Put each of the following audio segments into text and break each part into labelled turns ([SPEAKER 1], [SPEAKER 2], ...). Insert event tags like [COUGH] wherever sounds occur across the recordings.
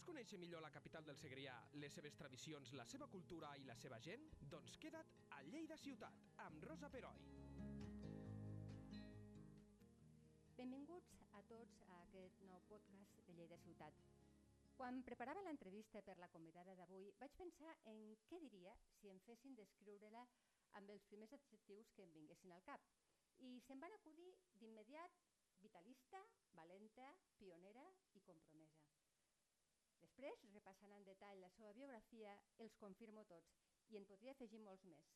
[SPEAKER 1] Vols conèixer millor la capital del Segrià, les seves tradicions, la seva cultura i la seva gent? Doncs queda't a Lleida Ciutat, amb Rosa Peroi.
[SPEAKER 2] Benvinguts a tots a aquest nou podcast de Lleida Ciutat. Quan preparava l'entrevista per la convidada d'avui, vaig pensar en què diria si em fessin descriure-la amb els primers adjectius que em vinguessin al cap. I se'm van acudir d'immediat vitalista, valenta, pionera i compromesa. Després, repassant en detall la seva biografia, els confirmo tots i en podria afegir molts més.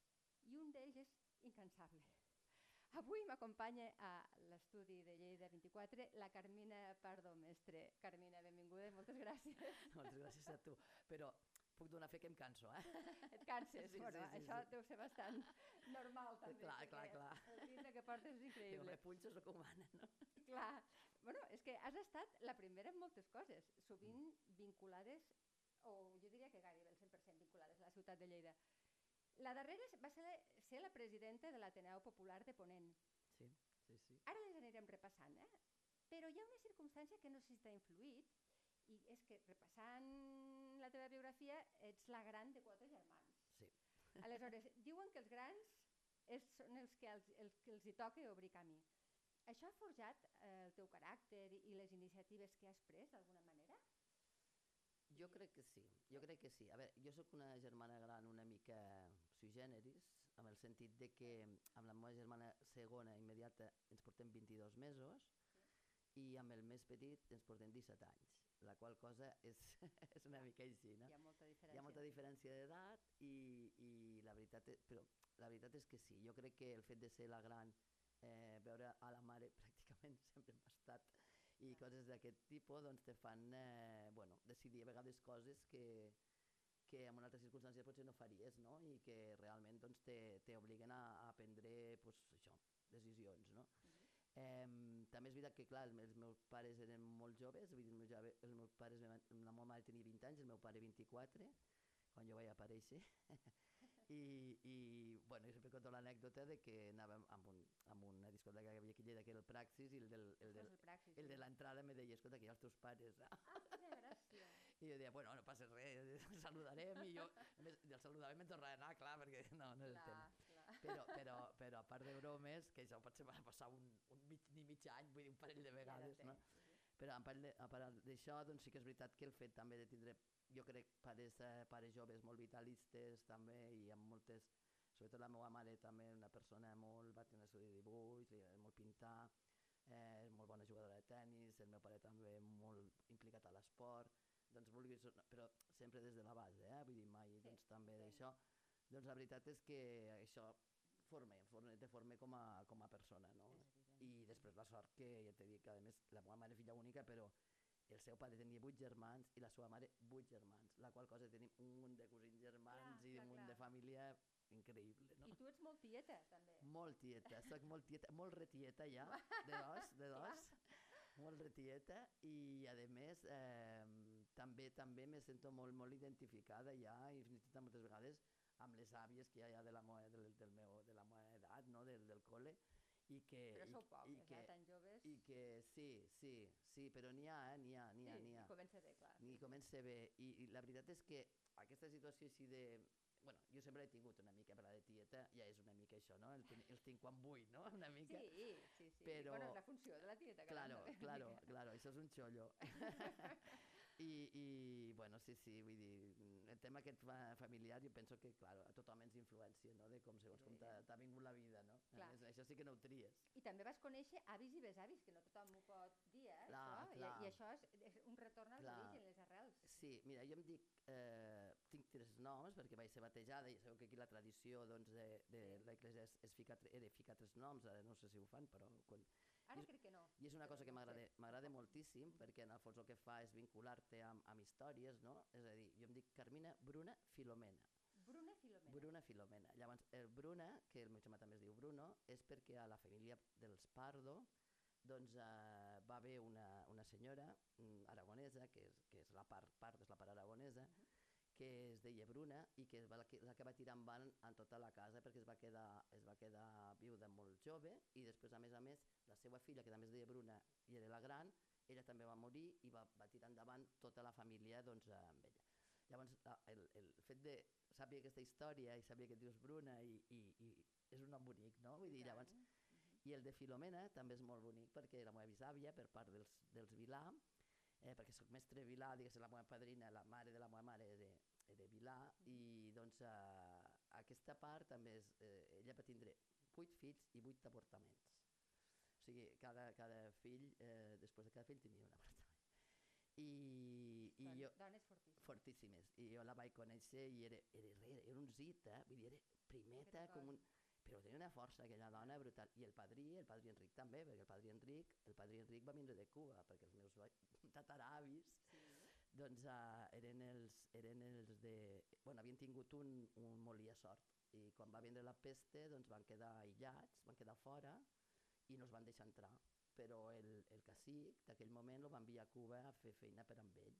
[SPEAKER 2] I un d'ells és incansable. [LAUGHS] Avui m'acompanya a l'estudi de Lleida 24 la Carmina Pardo Mestre. Carmina, benvinguda, moltes gràcies. [LAUGHS]
[SPEAKER 3] Moltes gràcies a tu. Però puc donar fe que em canso, eh? [LAUGHS]
[SPEAKER 2] Et canses?
[SPEAKER 3] Sí,
[SPEAKER 2] bueno,
[SPEAKER 3] sí, sí,
[SPEAKER 2] això
[SPEAKER 3] sí.
[SPEAKER 2] deu ser bastant normal també.
[SPEAKER 3] Clar, clar, clar.
[SPEAKER 2] El que portes és increïble.
[SPEAKER 3] me punxes el que humana, no?
[SPEAKER 2] Clar, bueno, és que has estat la primera en moltes coses, sovint vinculades, o jo diria que gairebé el 100% vinculades a la ciutat de Lleida. La darrera va ser la, ser la presidenta de l'Ateneu Popular de Ponent.
[SPEAKER 3] Sí, sí, sí.
[SPEAKER 2] Ara les anirem repassant, eh? però hi ha una circumstància que no sé si t'ha influït, i és que repassant la teva biografia ets la gran de quatre germans.
[SPEAKER 3] Sí.
[SPEAKER 2] Aleshores, diuen que els grans és, són els que els, els que els hi toca obrir camí. Això ha forjat eh, el teu caràcter i les iniciatives que has pres d'alguna manera?
[SPEAKER 3] Jo crec que sí, jo crec que sí. A veure, jo sóc una germana gran una mica sui generis, amb el sentit de que amb la meva germana segona immediata ens portem 22 mesos i amb el més petit ens portem 17 anys, la qual cosa és, [LAUGHS] és una mica així, no?
[SPEAKER 2] Hi ha molta diferència.
[SPEAKER 3] Hi ha molta diferència d'edat i, i la veritat és, però la veritat és que sí, jo crec que el fet de ser la gran, eh, veure a la mare [LAUGHS] pràcticament sempre hem estat i coses d'aquest tipus doncs te fan eh, bueno, decidir a vegades coses que, que en una altra circumstància potser no faries no? i que realment doncs, te, te obliguen a, a prendre pues, això, decisions. No? Eh, també és veritat que, clar, els, els meus pares eren molt joves, vull dir, els meus, jove, els meus pares, la meva mare tenia 20 anys, el meu pare 24, quan jo vaig aparèixer. [LAUGHS] I, i bueno, jo sempre conto l'anècdota de que anàvem amb, un, amb una discoteca que havia aquí Lleida, que era el Praxis, i el, del, el, del,
[SPEAKER 2] el Praxis,
[SPEAKER 3] el de l'entrada me deia, escolta, que hi ha els teus pares.
[SPEAKER 2] Ah, gràcia. [LAUGHS]
[SPEAKER 3] I jo deia, bueno, no passa res, el [LAUGHS] saludarem, i jo del saludarem me'n tornaré a anar, clar, perquè [LAUGHS] no, no és el
[SPEAKER 2] Clar,
[SPEAKER 3] tema.
[SPEAKER 2] clar.
[SPEAKER 3] Però, però, però a part de bromes, que això potser va passar un, un mig, ni mig any, vull dir, un parell de vegades, no? Però a part de- a part d'això, doncs sí que és veritat que el fet també de tindre, jo crec, pares, eh, pares joves molt vitalistes també i amb moltes, sobretot la meva mare també una persona molt, va tenir estudi de dibuix, li agrada molt pintar, eh, molt bona jugadora de tennis, el meu pare també molt implicat a l'esport, doncs vulguis, però sempre des de la base, eh? vull dir, mai
[SPEAKER 2] Sí,
[SPEAKER 3] doncs, també
[SPEAKER 2] entenc.
[SPEAKER 3] d'això. Doncs la veritat és que això forma, forma, te forma com a, com a persona, no?
[SPEAKER 2] Evident.
[SPEAKER 3] I després la sort que, ja t'he dit, que a més la meva mare filla única, però el seu pare tenia vuit germans i la seva mare vuit germans, la qual cosa tenim un munt de cosins germans
[SPEAKER 2] Clar,
[SPEAKER 3] i
[SPEAKER 2] clar,
[SPEAKER 3] un munt
[SPEAKER 2] clar.
[SPEAKER 3] de família increïble, no?
[SPEAKER 2] I tu ets molt tieta, també.
[SPEAKER 3] Molt tieta, soc molt tieta, molt retieta ja, [LAUGHS] de dos, de dos, molt retieta i a més eh, també també me sento molt, molt identificada ja i fins i tot moltes vegades amb les àvies que hi ha de la meva, del, del meu, de la meva edat, no? del, del col·le, i que,
[SPEAKER 2] Però
[SPEAKER 3] i,
[SPEAKER 2] sou
[SPEAKER 3] i
[SPEAKER 2] poques,
[SPEAKER 3] que,
[SPEAKER 2] eh, tan joves.
[SPEAKER 3] I que sí, sí, sí, però n'hi ha, eh? n'hi ha, n'hi ha,
[SPEAKER 2] sí,
[SPEAKER 3] n'hi ha.
[SPEAKER 2] comença bé, clar.
[SPEAKER 3] Ni comença bé. I, I la veritat és que aquesta situació així de... Bueno, jo sempre he tingut una mica per la de tieta, ja és una mica això, no? El, el tinc quan vull, no? [LAUGHS] Una mica.
[SPEAKER 2] Sí, sí, sí.
[SPEAKER 3] Però-
[SPEAKER 2] Bueno, és la funció de la tieta.
[SPEAKER 3] Claro, claro, claro, això és un xollo. [LAUGHS] I, I, bueno, sí, sí, vull dir, el tema aquest fa- familiar jo penso que, claro, a tothom ens influència, no?, de com segons com t'ha vingut la vida, no? A
[SPEAKER 2] Clar.
[SPEAKER 3] més, això sí que no ho tries.
[SPEAKER 2] I també vas conèixer avis i besavis, que no tothom ho pot dir, eh?
[SPEAKER 3] Clar,
[SPEAKER 2] això.
[SPEAKER 3] clar.
[SPEAKER 2] I, I això és, és un retorn als
[SPEAKER 3] Clar.
[SPEAKER 2] orígens, les arrels.
[SPEAKER 3] Sí, mira, jo em dic, eh, tinc tres noms perquè vaig ser batejada i sabeu que aquí la tradició doncs, de, de l'Església és, és ficar, era ficar tres noms, ara no sé si ho fan, però... Quan,
[SPEAKER 2] Ara
[SPEAKER 3] és-
[SPEAKER 2] crec que no.
[SPEAKER 3] I és una cosa que m'agrada moltíssim perquè en el fons el que fa és vincular-te amb, amb històries, no? És a dir, jo em dic Carmina Bruna Filomena.
[SPEAKER 2] Bruna Filomena.
[SPEAKER 3] Bruna Filomena. Llavors, el Bruna, que el meu germà també es diu Bruno, és perquè a la família dels Pardo doncs, eh, va haver una, una senyora mm, aragonesa, que és, que és la part Pardo, és la part aragonesa, que es deia Bruna i que és la que, la que va tirar endavant en tota la casa perquè es va quedar, es va quedar viuda molt jove i després, a més a més, la seva filla, que també es deia Bruna i era la gran, ella també va morir i va, va tirar endavant tota la família doncs, amb ella. Llavors, la- el, el fet de saber aquesta història i saber que dius Bruna i, i, i és un nom bonic, no? Vull dir, llavors, i el de Filomena també és molt bonic perquè la meva bisàvia, per part dels, dels Vilà, eh, perquè soc mestre Vilà, diguéssim, la meva padrina, la mare de la meva mare era, era Vilà, i doncs eh, aquesta part també és, eh, ella va tindre vuit fills i vuit avortaments. O sigui, cada, cada fill, eh, després de cada fill tenia un avortament. I, i
[SPEAKER 2] Don-
[SPEAKER 3] jo,
[SPEAKER 2] Dones fortíssimes.
[SPEAKER 3] fortíssimes. I jo la vaig conèixer i era, era, era, era un zit, eh? Vull dir, era primeta com un... Però tenia una força, aquella dona, brutal. I el padrí, el padrí Enric també, perquè el padrí Enric, el padrí Enric va vindre de Cuba, perquè els meus [LAUGHS] tataravis,
[SPEAKER 2] Sí.
[SPEAKER 3] doncs uh, eren, els, eren els de... Bueno, havien tingut un, un molí a sort i quan va vindre la peste doncs van quedar aïllats, van quedar fora i no els van deixar entrar. Però el, el cacic d'aquell moment el va enviar a Cuba a fer feina per amb ell.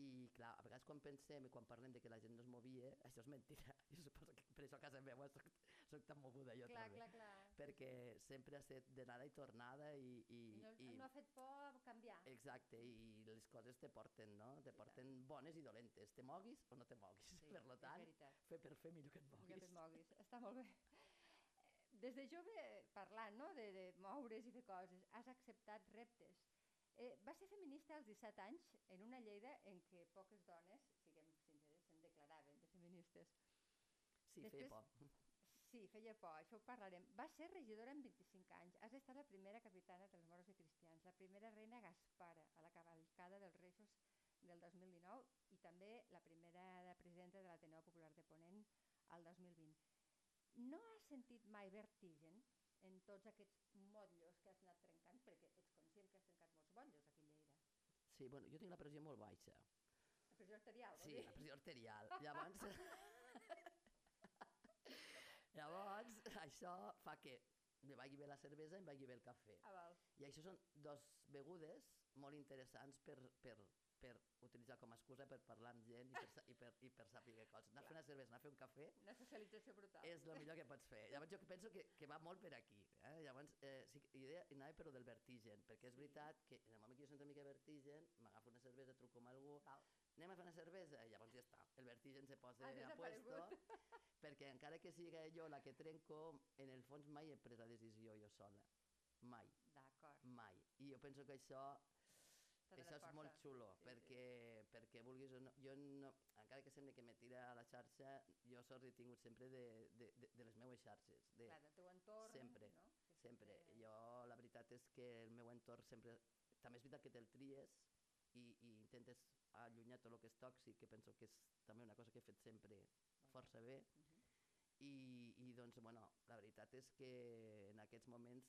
[SPEAKER 3] I clar, a vegades quan pensem i quan parlem de que la gent no es movia, [LAUGHS] això és mentira. Jo suposo que per això a casa meva soc, soc tan moguda jo
[SPEAKER 2] Clar,
[SPEAKER 3] també.
[SPEAKER 2] clar, clar.
[SPEAKER 3] Perquè sempre ha estat d'anada i tornada i... i,
[SPEAKER 2] I no,
[SPEAKER 3] i
[SPEAKER 2] no ha fet por canviar.
[SPEAKER 3] Exacte, i les coses te porten, no? Te porten bones i dolentes. Te moguis o no te moguis.
[SPEAKER 2] Sí, [LAUGHS]
[SPEAKER 3] per tant, fer per fer millor que et moguis.
[SPEAKER 2] et moguis. Està molt bé. Des de jove, parlant no? de, de moure's i fer coses, has acceptat reptes. Eh, va ser feminista als 17 anys en una Lleida en què poques dones, siguem sinceres, se'n declaraven de feministes.
[SPEAKER 3] Sí,
[SPEAKER 2] Després-
[SPEAKER 3] fer por.
[SPEAKER 2] Sí, feia por, això ho parlarem. Va ser regidora amb 25 anys. Has estat la primera capitana dels moros i cristians, la primera reina Gaspara a la cavalcada dels Reixos del 2019 i també la primera presidenta de l'Ateneu Popular de Ponent al 2020. No has sentit mai vertigen en tots aquests motllos que has anat trencant? Perquè ets conscient que has trencat molts motllos aquí a Lleida.
[SPEAKER 3] Sí, bueno, jo tinc la pressió molt baixa.
[SPEAKER 2] La pressió arterial,
[SPEAKER 3] Sí,
[SPEAKER 2] dir?
[SPEAKER 3] la pressió arterial. Llavors... [LAUGHS] Llavors, [LAUGHS] això fa que me vagi bé la cervesa i em vagi bé el cafè.
[SPEAKER 2] Ah, val.
[SPEAKER 3] I això són dos begudes molt interessants per, per, per utilitzar com a excusa per parlar amb gent i per, i per, i per saber coses. Anar a fer una cervesa, anar a fer un cafè,
[SPEAKER 2] Una socialització brutal.
[SPEAKER 3] és el millor que pots fer. Llavors jo penso que, que va molt per aquí. Eh? Llavors, eh, sí, idea, anava per lo del vertigen, perquè és veritat que en el moment que jo sento una mica vertigen, m'agafo una cervesa, truco amb algú,
[SPEAKER 2] Val.
[SPEAKER 3] anem a fer una cervesa, i llavors ja està. El vertigen se posa a puesto, perquè encara que siga jo la que trenco, en el fons mai he pres la decisió jo sola. Mai,
[SPEAKER 2] D'acord.
[SPEAKER 3] mai. I jo penso que això això és molt xulo,
[SPEAKER 2] Sí, sí.
[SPEAKER 3] perquè, perquè vulguis o no, jo no, encara que sembli que me tira a la xarxa, jo sort he tingut sempre de, de, de, de les meues xarxes, de,
[SPEAKER 2] Clar, del teu entorn,
[SPEAKER 3] sempre,
[SPEAKER 2] no? Que
[SPEAKER 3] sempre. Jo la veritat és que el meu entorn sempre... També és veritat que te'l tries i, i intentes allunyar tot el que és tòxic, que penso que és també una cosa que he fet sempre força bé,
[SPEAKER 2] Mhm.
[SPEAKER 3] i, i doncs, bueno, la veritat és que en aquests moments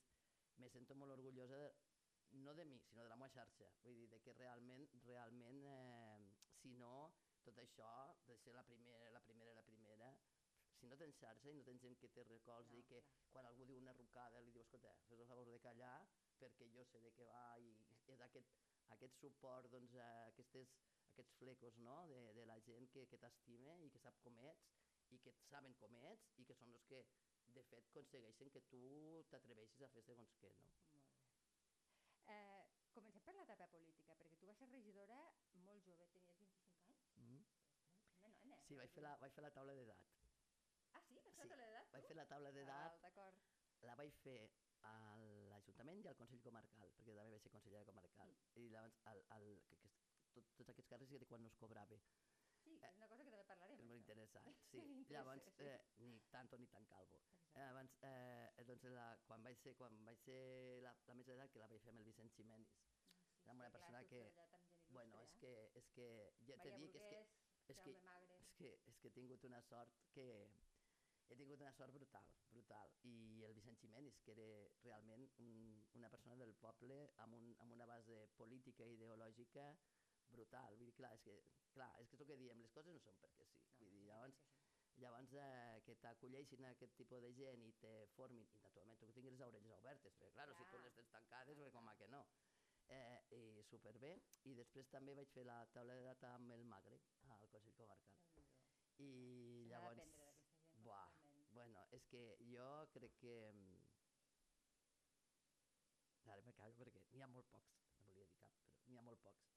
[SPEAKER 3] me sento molt orgullosa, de, no de mi, sinó de la meva xarxa. Vull dir, de que realment, realment, eh, si no, tot això, de ser la primera, la primera, la primera, si no tens xarxa i no tens gent que te recolzi,
[SPEAKER 2] No,
[SPEAKER 3] i que
[SPEAKER 2] clar.
[SPEAKER 3] quan algú diu una rucada li diu, escolta, fes el favor de callar, perquè jo sé de què va, i és aquest, aquest suport, doncs, a aquestes, aquests flecos no? de, de la gent que, que t'estima i que sap com ets, i que saben com ets, i que són els que, de fet, aconsegueixen que tu t'atreveixis a fer segons què, no?
[SPEAKER 2] Molt bé. Eh, comencem per l'etapa política, perquè tu vas ser regidora molt jove, tenies 25 anys?
[SPEAKER 3] Mm.
[SPEAKER 2] Una nena.
[SPEAKER 3] Sí, vaig fer, la, vaig fer la taula d'edat.
[SPEAKER 2] Ah, sí? Vas
[SPEAKER 3] sí,
[SPEAKER 2] fer l'edat, tu?
[SPEAKER 3] Vaig fer la taula
[SPEAKER 2] Ah,
[SPEAKER 3] d'edat,
[SPEAKER 2] val, D'acord.
[SPEAKER 3] la vaig fer a l'Ajuntament i al Consell Comarcal, perquè també vaig ser consellera comarcal. I llavors, al, al, que, que, tot, tots aquests càrrecs era quan no es cobrava.
[SPEAKER 2] Sí, és una cosa que també parlarem.
[SPEAKER 3] És molt
[SPEAKER 2] això.
[SPEAKER 3] interessant, sí. [LAUGHS] Llavors, eh, ni tanto ni tan calvo.
[SPEAKER 2] Exacte.
[SPEAKER 3] Eh, abans, eh, doncs la, quan vaig ser, quan vaig ser la, la més d'edat, que la vaig fer amb el Vicent Ximenis.
[SPEAKER 2] Ah, sí,
[SPEAKER 3] Era una
[SPEAKER 2] sí, clar,
[SPEAKER 3] persona
[SPEAKER 2] tu
[SPEAKER 3] que- Bueno, és
[SPEAKER 2] eh?
[SPEAKER 3] que, és que ja t'he
[SPEAKER 2] Maria
[SPEAKER 3] dit que és que, és que, és que, és que he tingut una sort que he tingut una sort brutal, brutal. I el Vicent Ximenis, que era realment un, una persona del poble amb, un, amb una base política i ideològica brutal. Vull dir, clar, és que, clar, és que és el que diem, les coses no són perquè sí.
[SPEAKER 2] No,
[SPEAKER 3] Vull dir, llavors, llavors eh, que t'acolleixin aquest tipus de gent i te formin, i naturalment tu que tinguis les orelles obertes, perquè clar, si tu les tens tancades, com a que no. Eh, I superbé, i després també vaig fer la taula de data amb el Magre, al Consell Comarcal. I llavors, buah, bueno, és que jo crec que... mm, Ara me callo perquè n'hi ha molt pocs, no volia dir. n'hi ha molt pocs.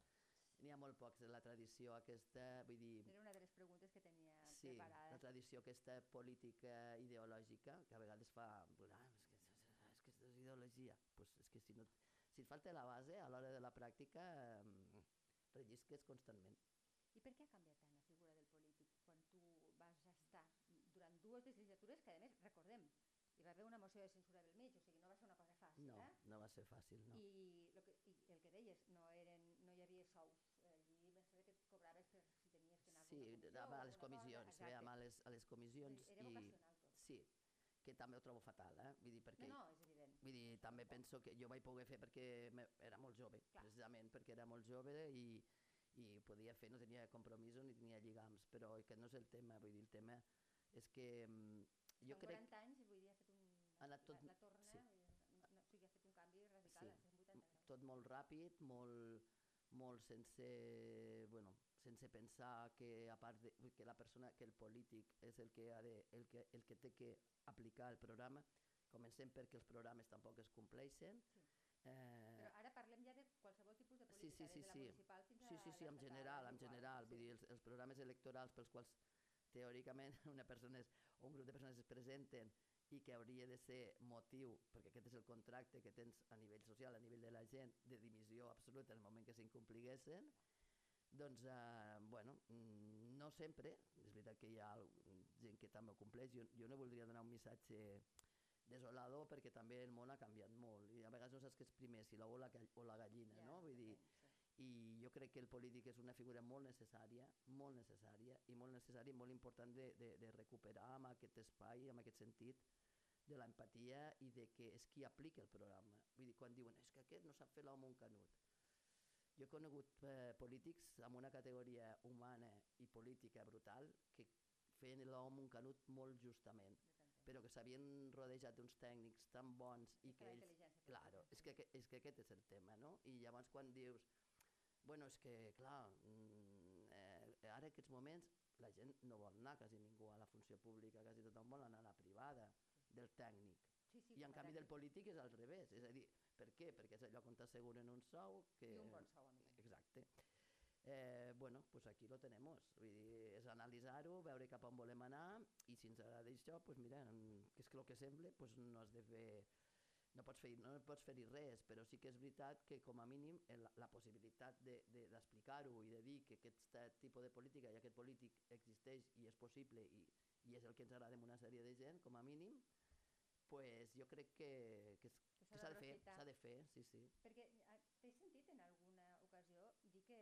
[SPEAKER 3] N'hi ha molt pocs de la tradició aquesta, vull dir...
[SPEAKER 2] Era una de les preguntes que tenia
[SPEAKER 3] Sí, la
[SPEAKER 2] preparades.
[SPEAKER 3] tradició aquesta política ideològica, que a vegades fa... Ah, és, que, és que és ideologia. Pues és que si, no, si et falta la base, a l'hora de la pràctica, eh, rellisques constantment.
[SPEAKER 2] I per què ha canviat tant la figura del polític quan tu vas estar durant dues legislatures que, a més, recordem, hi va haver una moció de censura del mig, o sigui, no va ser una cosa fàcil,
[SPEAKER 3] No,
[SPEAKER 2] eh?
[SPEAKER 3] no va ser fàcil, no.
[SPEAKER 2] I, lo que, I el que deies, no, eren, no hi havia sous. Allí em sembla que cobraves per si tenies que anar a
[SPEAKER 3] Sí, a
[SPEAKER 2] comissió o
[SPEAKER 3] les
[SPEAKER 2] alguna cosa.
[SPEAKER 3] comissions, bé,
[SPEAKER 2] Exacte.
[SPEAKER 3] a les, a les comissions
[SPEAKER 2] Era
[SPEAKER 3] i...
[SPEAKER 2] vocacional tot.
[SPEAKER 3] Sí, que també ho trobo fatal, eh? Vull dir, perquè...
[SPEAKER 2] No, no, és evident.
[SPEAKER 3] Vull dir, també penso que jo vaig poder fer perquè era molt jove,
[SPEAKER 2] Clar.
[SPEAKER 3] precisament perquè era molt jove i, i podia fer, no tenia compromisos ni tenia lligams, però aquest no és el tema, vull dir, el tema és que mm, jo
[SPEAKER 2] Amb
[SPEAKER 3] crec
[SPEAKER 2] 40 anys, vull dir, ha fet un...
[SPEAKER 3] Ha anat tot-
[SPEAKER 2] la, la torna,
[SPEAKER 3] sí.
[SPEAKER 2] no, no, o sigui, ha fet un canvi radical,
[SPEAKER 3] Sí.
[SPEAKER 2] a 180 graus.
[SPEAKER 3] tot molt ràpid, molt, molt sense, bueno, sense pensar que a part de, que la persona, que el polític és el que, ha de, el que, el que té que aplicar el programa, comencem perquè els programes tampoc es compleixen.
[SPEAKER 2] Sí.
[SPEAKER 3] Eh,
[SPEAKER 2] Però ara parlem ja de qualsevol tipus de
[SPEAKER 3] Sí,
[SPEAKER 2] política,
[SPEAKER 3] sí, sí,
[SPEAKER 2] des de la
[SPEAKER 3] sí.
[SPEAKER 2] municipal fins a
[SPEAKER 3] Sí, sí, sí, en general,
[SPEAKER 2] és
[SPEAKER 3] en general.
[SPEAKER 2] sí.
[SPEAKER 3] Vull dir, els, els programes electorals pels quals teòricament [LAUGHS] una persona es, o un grup de persones es presenten i que hauria de ser motiu, perquè aquest és el contracte que tens a nivell social, a nivell de la gent, de dimissió absoluta en el moment que s'incompliguessin, doncs, eh, bueno, mm, no sempre, és veritat que hi ha gent que també ho compleix, jo, jo no voldria donar un missatge desolador perquè també el món ha canviat molt i a vegades no saps què és primer, si l'ou o la, o la gallina,
[SPEAKER 2] Ja,
[SPEAKER 3] no? Vull dir,
[SPEAKER 2] sí.
[SPEAKER 3] i jo crec que el polític és una figura molt necessària, molt necessària i molt necessària i molt important de, de, de recuperar amb aquest espai, amb aquest sentit de l'empatia i de que és qui aplica el programa. Vull dir, quan diuen és que aquest no sap fer l'home un canut. Jo he conegut eh, polítics amb una categoria humana i política brutal que feien l'home un canut molt justament, però que s'havien rodejat d'uns tècnics tan bons i que ells Claro, és que, és que aquest és el tema, no? I llavors quan dius, bueno, és que, clar, mm, eh, ara en aquests moments la gent no vol anar quasi ningú a la funció pública, quasi tothom vol anar a la privada del tècnic.
[SPEAKER 2] Sí, sí,
[SPEAKER 3] I en canvi del polític és al revés, és a dir, per què? Perquè és el lloc on t'asseguren un sou que...
[SPEAKER 2] I un bon sou, a més.
[SPEAKER 3] Exacte. Eh, bueno, pues aquí lo tenemos. Vull dir, és analitzar-ho, veure cap on volem anar i si ens agrada això, pues mira, que és que el que sembla, pues no has de fer no pots fer no pots fer-hi res, però sí que és veritat que com a mínim el, la possibilitat d'explicar-ho de, de, i de dir que aquest tipus de política i aquest polític existeix i és possible i, i és el que ens agrada en una sèrie de gent, com a mínim, pues jo crec que, que, és-
[SPEAKER 2] s'ha
[SPEAKER 3] s'ha de fer, s'ha de fer, sí, sí.
[SPEAKER 2] Perquè ah, t'he sentit en alguna ocasió dir que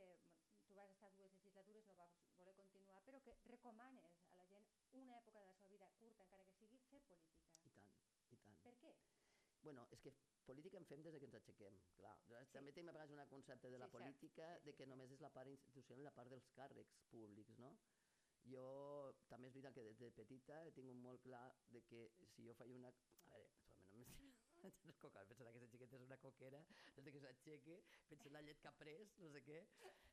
[SPEAKER 2] tu vas estar dues legislatures, no vas voler continuar, però que recomanes a la gent una època de la seva vida curta, encara que sigui, fer política.
[SPEAKER 3] I tant, i tant.
[SPEAKER 2] Per què?
[SPEAKER 3] Bueno, és que política en fem des de que ens aixequem, clar.
[SPEAKER 2] Sí.
[SPEAKER 3] També tenim a vegades un concepte de la
[SPEAKER 2] Sí, cert.
[SPEAKER 3] política
[SPEAKER 2] Sí,
[SPEAKER 3] de que només és la part institucional i la part dels càrrecs públics, no? Jo també és veritat que des de petita he tingut molt clar de que si jo faig una... [LAUGHS] A veure, naturalment no m'estic coca, pensarà que aquesta xiqueta és una coquera, des de que s'aixequi, pensa en la llet que ha pres, no sé què.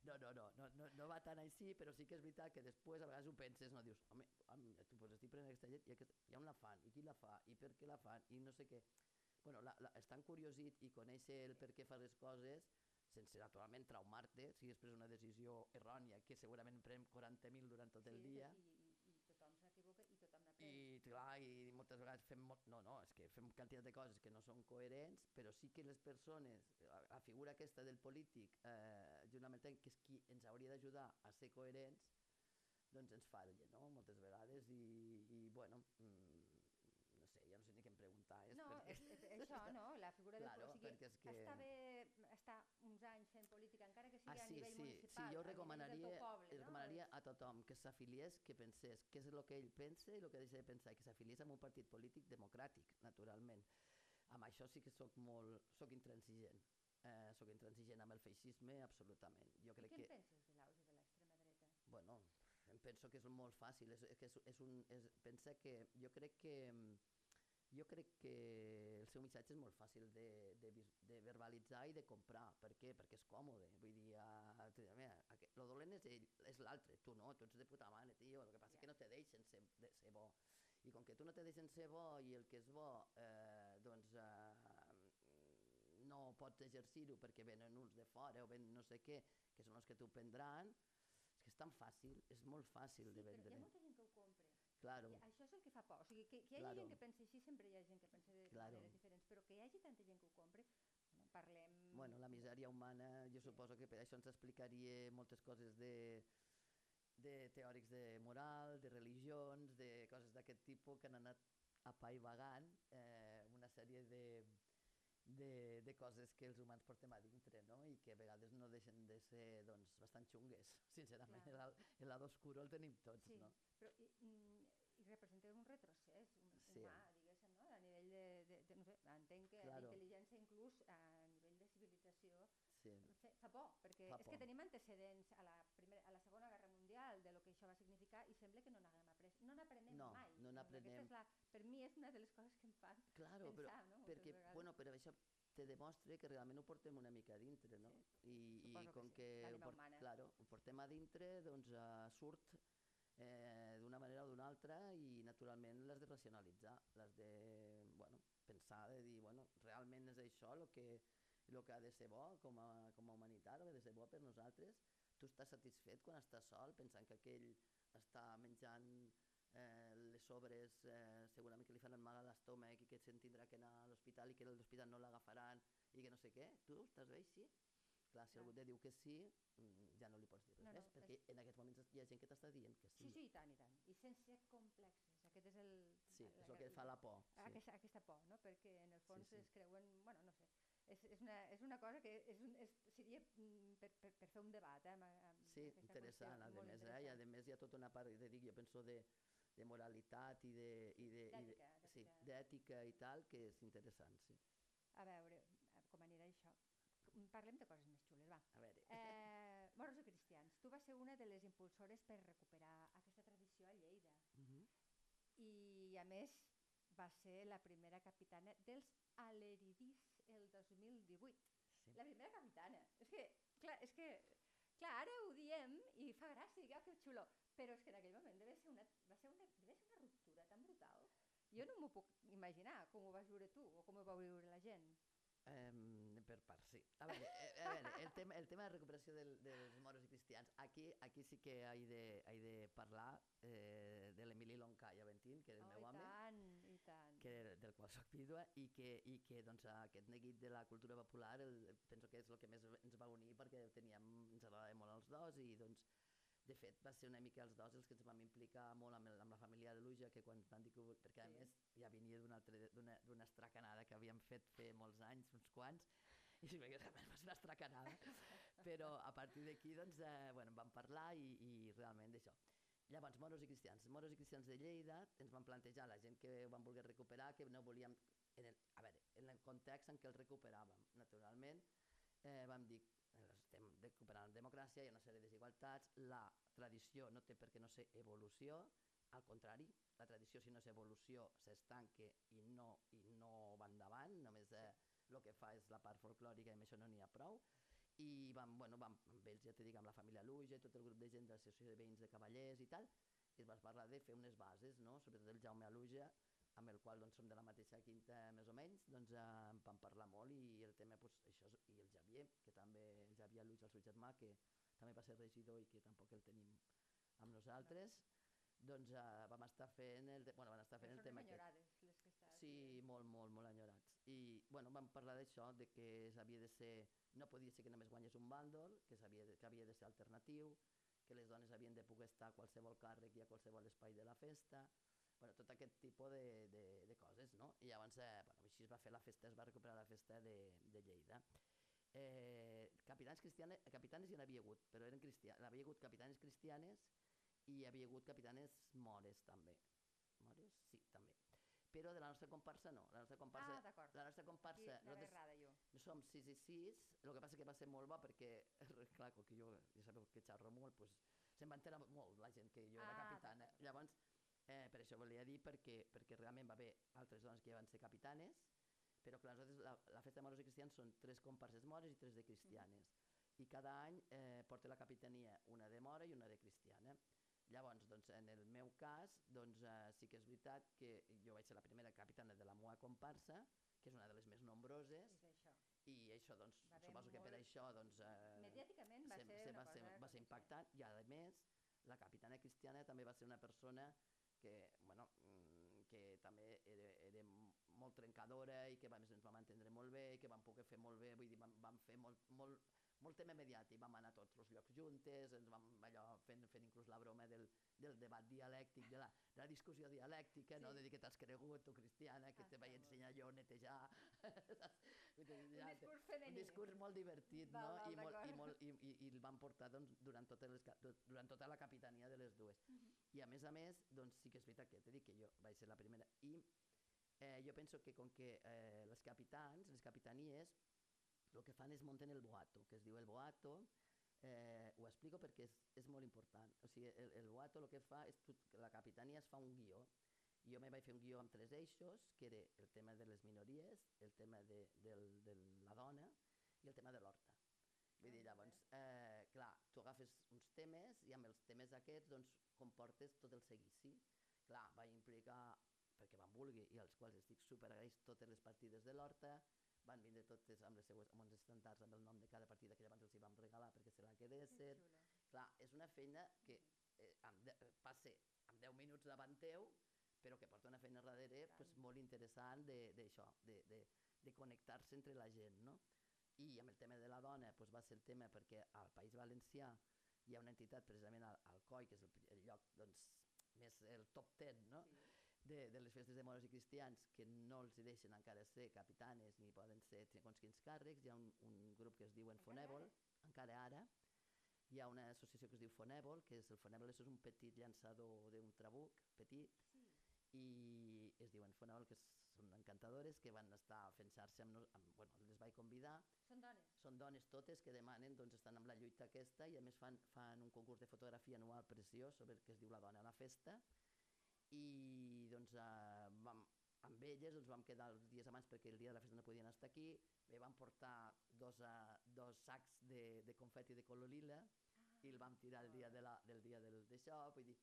[SPEAKER 3] No, no, no, no, no, no va tan així, però sí que és veritat que després a vegades ho penses, no? Dius, home, home tu pues estic prenent aquesta llet i, aquesta, i on la fan, i qui la fa, i per què la fan, i no sé què. Bueno, la, la, estar encuriosit i conèixer el per què fas les coses sense naturalment traumar-te, si després una decisió errònia, que segurament en prenem 40.000 durant tot el
[SPEAKER 2] Sí,
[SPEAKER 3] dia,
[SPEAKER 2] I, i, i tothom s'equivoca i tothom n'aprèn.
[SPEAKER 3] i clar, i moltes vegades fem... Molt, no, no, és que fem quantitat de coses que no són coherents, però sí que les persones, la, la figura aquesta del polític, eh, juntament amb que és qui ens hauria d'ajudar a ser coherents, doncs ens falla, no?, moltes vegades, i, i bueno, mm, no sé, ja no sé ni què em preguntar. És
[SPEAKER 2] No,
[SPEAKER 3] perquè...
[SPEAKER 2] és, és, això, no? La figura [LAUGHS]
[SPEAKER 3] Claro,
[SPEAKER 2] del... O sigui,
[SPEAKER 3] és que-
[SPEAKER 2] està bé estar uns anys fent política, encara que sigui
[SPEAKER 3] Ah,
[SPEAKER 2] a
[SPEAKER 3] sí,
[SPEAKER 2] nivell
[SPEAKER 3] sí,
[SPEAKER 2] municipal.
[SPEAKER 3] sí, jo
[SPEAKER 2] a
[SPEAKER 3] recomanaria,
[SPEAKER 2] teu poble,
[SPEAKER 3] no? recomanaria a tothom que s'afiliés, que pensés què és el que ell pensa i el que deixa de pensar, i que s'afiliés amb un partit polític democràtic, naturalment. Amb això sí que sóc molt, sóc intransigent. Eh, sóc intransigent amb el feixisme, absolutament. Jo
[SPEAKER 2] I
[SPEAKER 3] crec
[SPEAKER 2] què
[SPEAKER 3] que,
[SPEAKER 2] en penses de l'auge de l'extrema dreta?
[SPEAKER 3] bueno, em penso que és molt fàcil, és, que és, és un, és, pensa que jo crec que mm, jo crec que el seu missatge és molt fàcil de, de, de verbalitzar i de comprar. Per què? Perquè és còmode. Vull dir, a, a, mira, lo dolent és ell, és l'altre, tu no, tu ets de puta mare, tio. El que passa
[SPEAKER 2] Ja.
[SPEAKER 3] és que no te deixen ser, de, ser bo. I com que tu no te deixen ser bo i el que és bo, eh, doncs, eh, no pots exercir-ho perquè venen uns de fora o ven no sé què, que són els que t'ho prendran, és que és tan fàcil, és molt fàcil
[SPEAKER 2] Sí,
[SPEAKER 3] de
[SPEAKER 2] però hi
[SPEAKER 3] vendre.
[SPEAKER 2] ha molta gent.
[SPEAKER 3] Claro,
[SPEAKER 2] I això és el que fa por. O sigui, que, que hi hagi
[SPEAKER 3] Claro.
[SPEAKER 2] gent que pensi així, sempre hi ha gent que pensa de
[SPEAKER 3] Claro.
[SPEAKER 2] maneres diferents, però que hi hagi tanta gent que ho compri, bueno, parlem...
[SPEAKER 3] bueno, la misèria humana, jo
[SPEAKER 2] Sí.
[SPEAKER 3] suposo que per això ens explicaria moltes coses de, de teòrics de moral, de religions, de coses d'aquest tipus que han anat apaivagant eh, una sèrie de, de, de coses que els humans portem a dintre, no? I que a vegades no deixen de ser, doncs, bastant xungues. [LAUGHS] Sincerament,
[SPEAKER 2] Clar.
[SPEAKER 3] el, el lado oscuro el tenim tots,
[SPEAKER 2] Sí,
[SPEAKER 3] no?
[SPEAKER 2] però i, i representa un retrocés un,
[SPEAKER 3] Sí.
[SPEAKER 2] diguéssim, no? a nivell de, de, de no sé, entenc que
[SPEAKER 3] Claro.
[SPEAKER 2] d'intel·ligència inclús a nivell de civilització
[SPEAKER 3] Sí,
[SPEAKER 2] fa, fa por, perquè
[SPEAKER 3] Fa
[SPEAKER 2] és
[SPEAKER 3] por.
[SPEAKER 2] que tenim antecedents a la, primera, a la Segona Guerra Mundial de lo que això va significar i sembla que no n'haguem. No n'aprenem
[SPEAKER 3] No,
[SPEAKER 2] mai.
[SPEAKER 3] no
[SPEAKER 2] Doncs
[SPEAKER 3] n'aprenem.
[SPEAKER 2] La, per mi és una de les coses que em fan
[SPEAKER 3] claro, però,
[SPEAKER 2] pensar, no? Moltes
[SPEAKER 3] perquè, bueno, però això te demostra que realment ho portem una mica a dintre, no? I, i
[SPEAKER 2] suposo que
[SPEAKER 3] com
[SPEAKER 2] sí,
[SPEAKER 3] que, ho, port, claro, ho portem a dintre, doncs uh, surt eh, d'una manera o d'una altra i naturalment l'has de racionalitzar, l'has de, bueno, pensar, de dir, bueno, realment és això el que, el que ha de ser bo com a, com a humanitat, el que ha de ser bo per nosaltres. Tu estàs satisfet quan estàs sol pensant que aquell està menjant eh, les sobres eh, segurament que li faran mal a l'estómac i que se'n tindrà que anar a l'hospital i que l'hospital no l'agafaran i que no sé què. Tu estàs bé així? Clar, si
[SPEAKER 2] Clar.
[SPEAKER 3] algú te diu que sí, mm, ja no li pots dir res
[SPEAKER 2] No, no,
[SPEAKER 3] perquè en aquests moments hi ha gent que t'està dient que sí.
[SPEAKER 2] Sí, sí, i tant, i tant. I sense complexes. Aquest és el...
[SPEAKER 3] Sí,
[SPEAKER 2] la-
[SPEAKER 3] és el que fa la por. Sí.
[SPEAKER 2] Aquesta, aquesta por, no? Perquè en el fons
[SPEAKER 3] sí.
[SPEAKER 2] es creuen... Bueno, no sé. És, és, una, és una cosa que és un, és, seria mm, per, per, per fer un debat, eh? Amb, amb
[SPEAKER 3] Sí, interessant,
[SPEAKER 2] qüestió,
[SPEAKER 3] a més, eh? I a més hi ha tota una part, de, dic, jo penso, de, de moralitat i de... I de, i de
[SPEAKER 2] D'ètica,
[SPEAKER 3] sí, i tal, que és interessant, sí.
[SPEAKER 2] A veure, com anirà això? Parlem de coses més xules, va.
[SPEAKER 3] A veure,
[SPEAKER 2] Eh, moros i cristians, tu vas ser una de les impulsores per recuperar aquesta tradició a Lleida
[SPEAKER 3] Mhm.
[SPEAKER 2] i a més va ser la primera capitana dels Aleridís el 2018.
[SPEAKER 3] sí.
[SPEAKER 2] La primera capitana. És que, clar, és que, clar, ara ho diem i fa gràcia, i, oh, que xulo, però és que en aquell moment deve ser una, va ser una, deve ser una ruptura tan brutal. Jo no m'ho puc imaginar com ho vas viure tu o com ho va viure la gent.
[SPEAKER 3] Um, per part, sí. A veure, eh, a veure el, tema, el tema de recuperació del, dels moros i cristians, aquí, aquí sí que he de, he de parlar eh, de l'Emili Loncai Aventín, que era el
[SPEAKER 2] oh,
[SPEAKER 3] meu
[SPEAKER 2] i
[SPEAKER 3] home,
[SPEAKER 2] tant, i tant.
[SPEAKER 3] que, del qual soc vídua, i que, i que doncs, aquest neguit de la cultura popular el, penso que és el que més ens va unir perquè teníem, ens agradava molt els dos i doncs de fet, va ser una mica els dos els que ens vam implicar molt amb, el, amb la família de Luja, que quan van dir que... Perquè, a
[SPEAKER 2] Sí.
[SPEAKER 3] més, ja venia d'una estracanada que havíem fet fer molts anys, uns quants, i si veus, va ser una estracanada. [LAUGHS] Però a partir d'aquí, doncs, eh, bueno, en vam parlar i, i realment d'això. Llavors, moros i cristians. Moros i cristians de Lleida ens van plantejar, la gent que van voler recuperar, que no volíem... En el, a veure, en el context en què el recuperàvem, naturalment, eh, vam dir estem recuperant la democràcia, hi ha una sèrie de desigualtats, la tradició no té per què no ser evolució, al contrari, la tradició si no és evolució s'estanca i no, i no va endavant, només eh, el que fa és la part folclòrica i amb això no n'hi ha prou, i vam, bueno, vam, amb ells, ja te dic, amb la família Luja, tot el grup de gent de l'associació de veïns de Cavallers i tal, i es va parlar de fer unes bases, no? sobretot el Jaume Aluja, amb el qual doncs, som de la mateixa quinta més o menys, doncs eh, en vam parlar molt i el tema, pues, això, és- i el Javier, que també, el Javier Aluja, el seu germà, que també va ser regidor i que tampoc el tenim amb nosaltres, doncs eh, vam estar fent el, bueno, van estar fent
[SPEAKER 2] Però
[SPEAKER 3] el tema aquest.
[SPEAKER 2] les que estàs
[SPEAKER 3] Sí, molt, molt, molt enyorats. I bueno, vam parlar d'això, de que s'havia de ser, no podia ser que només guanyés un bàndol, que, s'havia de, que havia de ser alternatiu, que les dones havien de poder estar a qualsevol càrrec i a qualsevol espai de la festa, bueno, tot aquest tipus de, de, de coses, no? I llavors, eh, bueno, així es va fer la festa, es va recuperar la festa de, de Lleida. Eh, capitans cristianes, capitanes hi n'havia hagut, però eren cristianes, havia hagut capitanes cristianes i hi havia hagut capitanes mores també. Sí. Però de la nostra comparsa no. La nostra comparsa,
[SPEAKER 2] Ah, d'acord.
[SPEAKER 3] la nostra comparsa
[SPEAKER 2] anava
[SPEAKER 3] nosaltres
[SPEAKER 2] errada jo.
[SPEAKER 3] som 6 i 6, el que passa que va ser molt bo perquè, [LAUGHS] clar, com que jo ja sabeu que xerro molt, pues, se'n va enterar molt la gent que jo era
[SPEAKER 2] Ah,
[SPEAKER 3] capitana.
[SPEAKER 2] d'acord.
[SPEAKER 3] Llavors, eh, per això volia dir perquè, perquè realment va haver altres dones que ja van ser capitanes, però clar, nosaltres la, la festa de moros i cristians són tres comparses mores i tres de cristianes. I cada any eh, porta la capitania una de mora i una de cristiana. Doncs, en el meu cas, doncs, eh, sí que és veritat que jo vaig ser la primera capitana de la meva comparsa, que és una de les més nombroses,
[SPEAKER 2] És això.
[SPEAKER 3] i això, doncs,
[SPEAKER 2] Va
[SPEAKER 3] suposo que per això, doncs... Eh,
[SPEAKER 2] Mediàticament va
[SPEAKER 3] se-
[SPEAKER 2] ser
[SPEAKER 3] se va, ser, va ser impactant i a més la capitana cristiana també va ser una persona que, bueno, mm, que també era, era molt trencadora i que a més ens vam entendre molt bé que vam poder fer molt bé, vull dir, vam, vam fer molt, molt, molt tema mediàtic, vam anar a tots els llocs juntes, ens vam allò fent, fent inclús la broma del, del debat dialèctic, de la, de la discussió dialèctica, sí. no? De dir que t'has cregut, tu cristiana, que
[SPEAKER 2] Ah,
[SPEAKER 3] te vaig ensenyar jo a netejar. [LAUGHS]
[SPEAKER 2] Un discurs
[SPEAKER 3] un
[SPEAKER 2] femení.
[SPEAKER 3] discurs molt divertit,
[SPEAKER 2] Val,
[SPEAKER 3] no?
[SPEAKER 2] val,
[SPEAKER 3] I, molt, i, molt, i, i, i el van portar doncs, durant, totes les, durant tota la capitania de les dues.
[SPEAKER 2] Mhm.
[SPEAKER 3] I a més a més, doncs sí que és veritat que t'he dit que jo vaig ser la primera. I eh, jo penso que com que eh, les capitans, les capitanies, el que fan és munten el boato, que es diu el boato, eh, ho explico perquè és, és molt important. O sigui, el, el boato el que fa és, tu, la capitania es fa un guió, jo me vaig fer un guió amb tres eixos, que era el tema de les minories, el tema de, del, de la dona i el tema de l'horta. Vull dir,
[SPEAKER 2] Ah,
[SPEAKER 3] llavors, eh, clar, tu agafes uns temes i amb els temes aquests doncs, comportes tot el seguici. Clar, va implicar, perquè van vulgui, i als quals estic superagraït totes les partides de l'horta, van vindre totes amb les seues, amb uns estandards amb el nom de cada partida que llavors els hi vam regalar perquè se la
[SPEAKER 2] Que xulo.
[SPEAKER 3] Clar, és una feina que eh, amb de, eh, passa amb 10 minuts davant teu, però que porta una feina darrere pues, molt interessant de- d'això, de, de, de connectar-se entre la gent, no? I amb el tema de la dona pues, va ser el tema perquè al País Valencià hi ha una entitat precisament al, al COI, que és el, el lloc doncs, més el top 10 no?
[SPEAKER 2] Sí.
[SPEAKER 3] De, de les festes de moros i cristians que no els hi deixen encara ser capitanes ni poden ser segons quins càrrecs. Hi ha un, un grup que es diu Fonèvol,
[SPEAKER 2] ara?
[SPEAKER 3] encara ara. Hi ha una associació que es diu Fonèvol, que és el Fonèvol és un petit llançador d'un trabuc petit,
[SPEAKER 2] Sí.
[SPEAKER 3] i es diuen Fonèvol, que són encantadores, que van estar fent xarxa amb, amb bueno, les vaig convidar.
[SPEAKER 2] Són dones.
[SPEAKER 3] Són dones totes que demanen, doncs estan amb la lluita aquesta i a més fan, fan un concurs de fotografia anual preciós sobre el que es diu La dona a la festa i doncs eh, vam, amb elles ens vam quedar els dies abans perquè el dia de la festa no podien estar aquí, me van portar dos, uh, dos sacs de, de confeti de color lila i el vam tirar el dia de la, del dia del d'això, vull dir,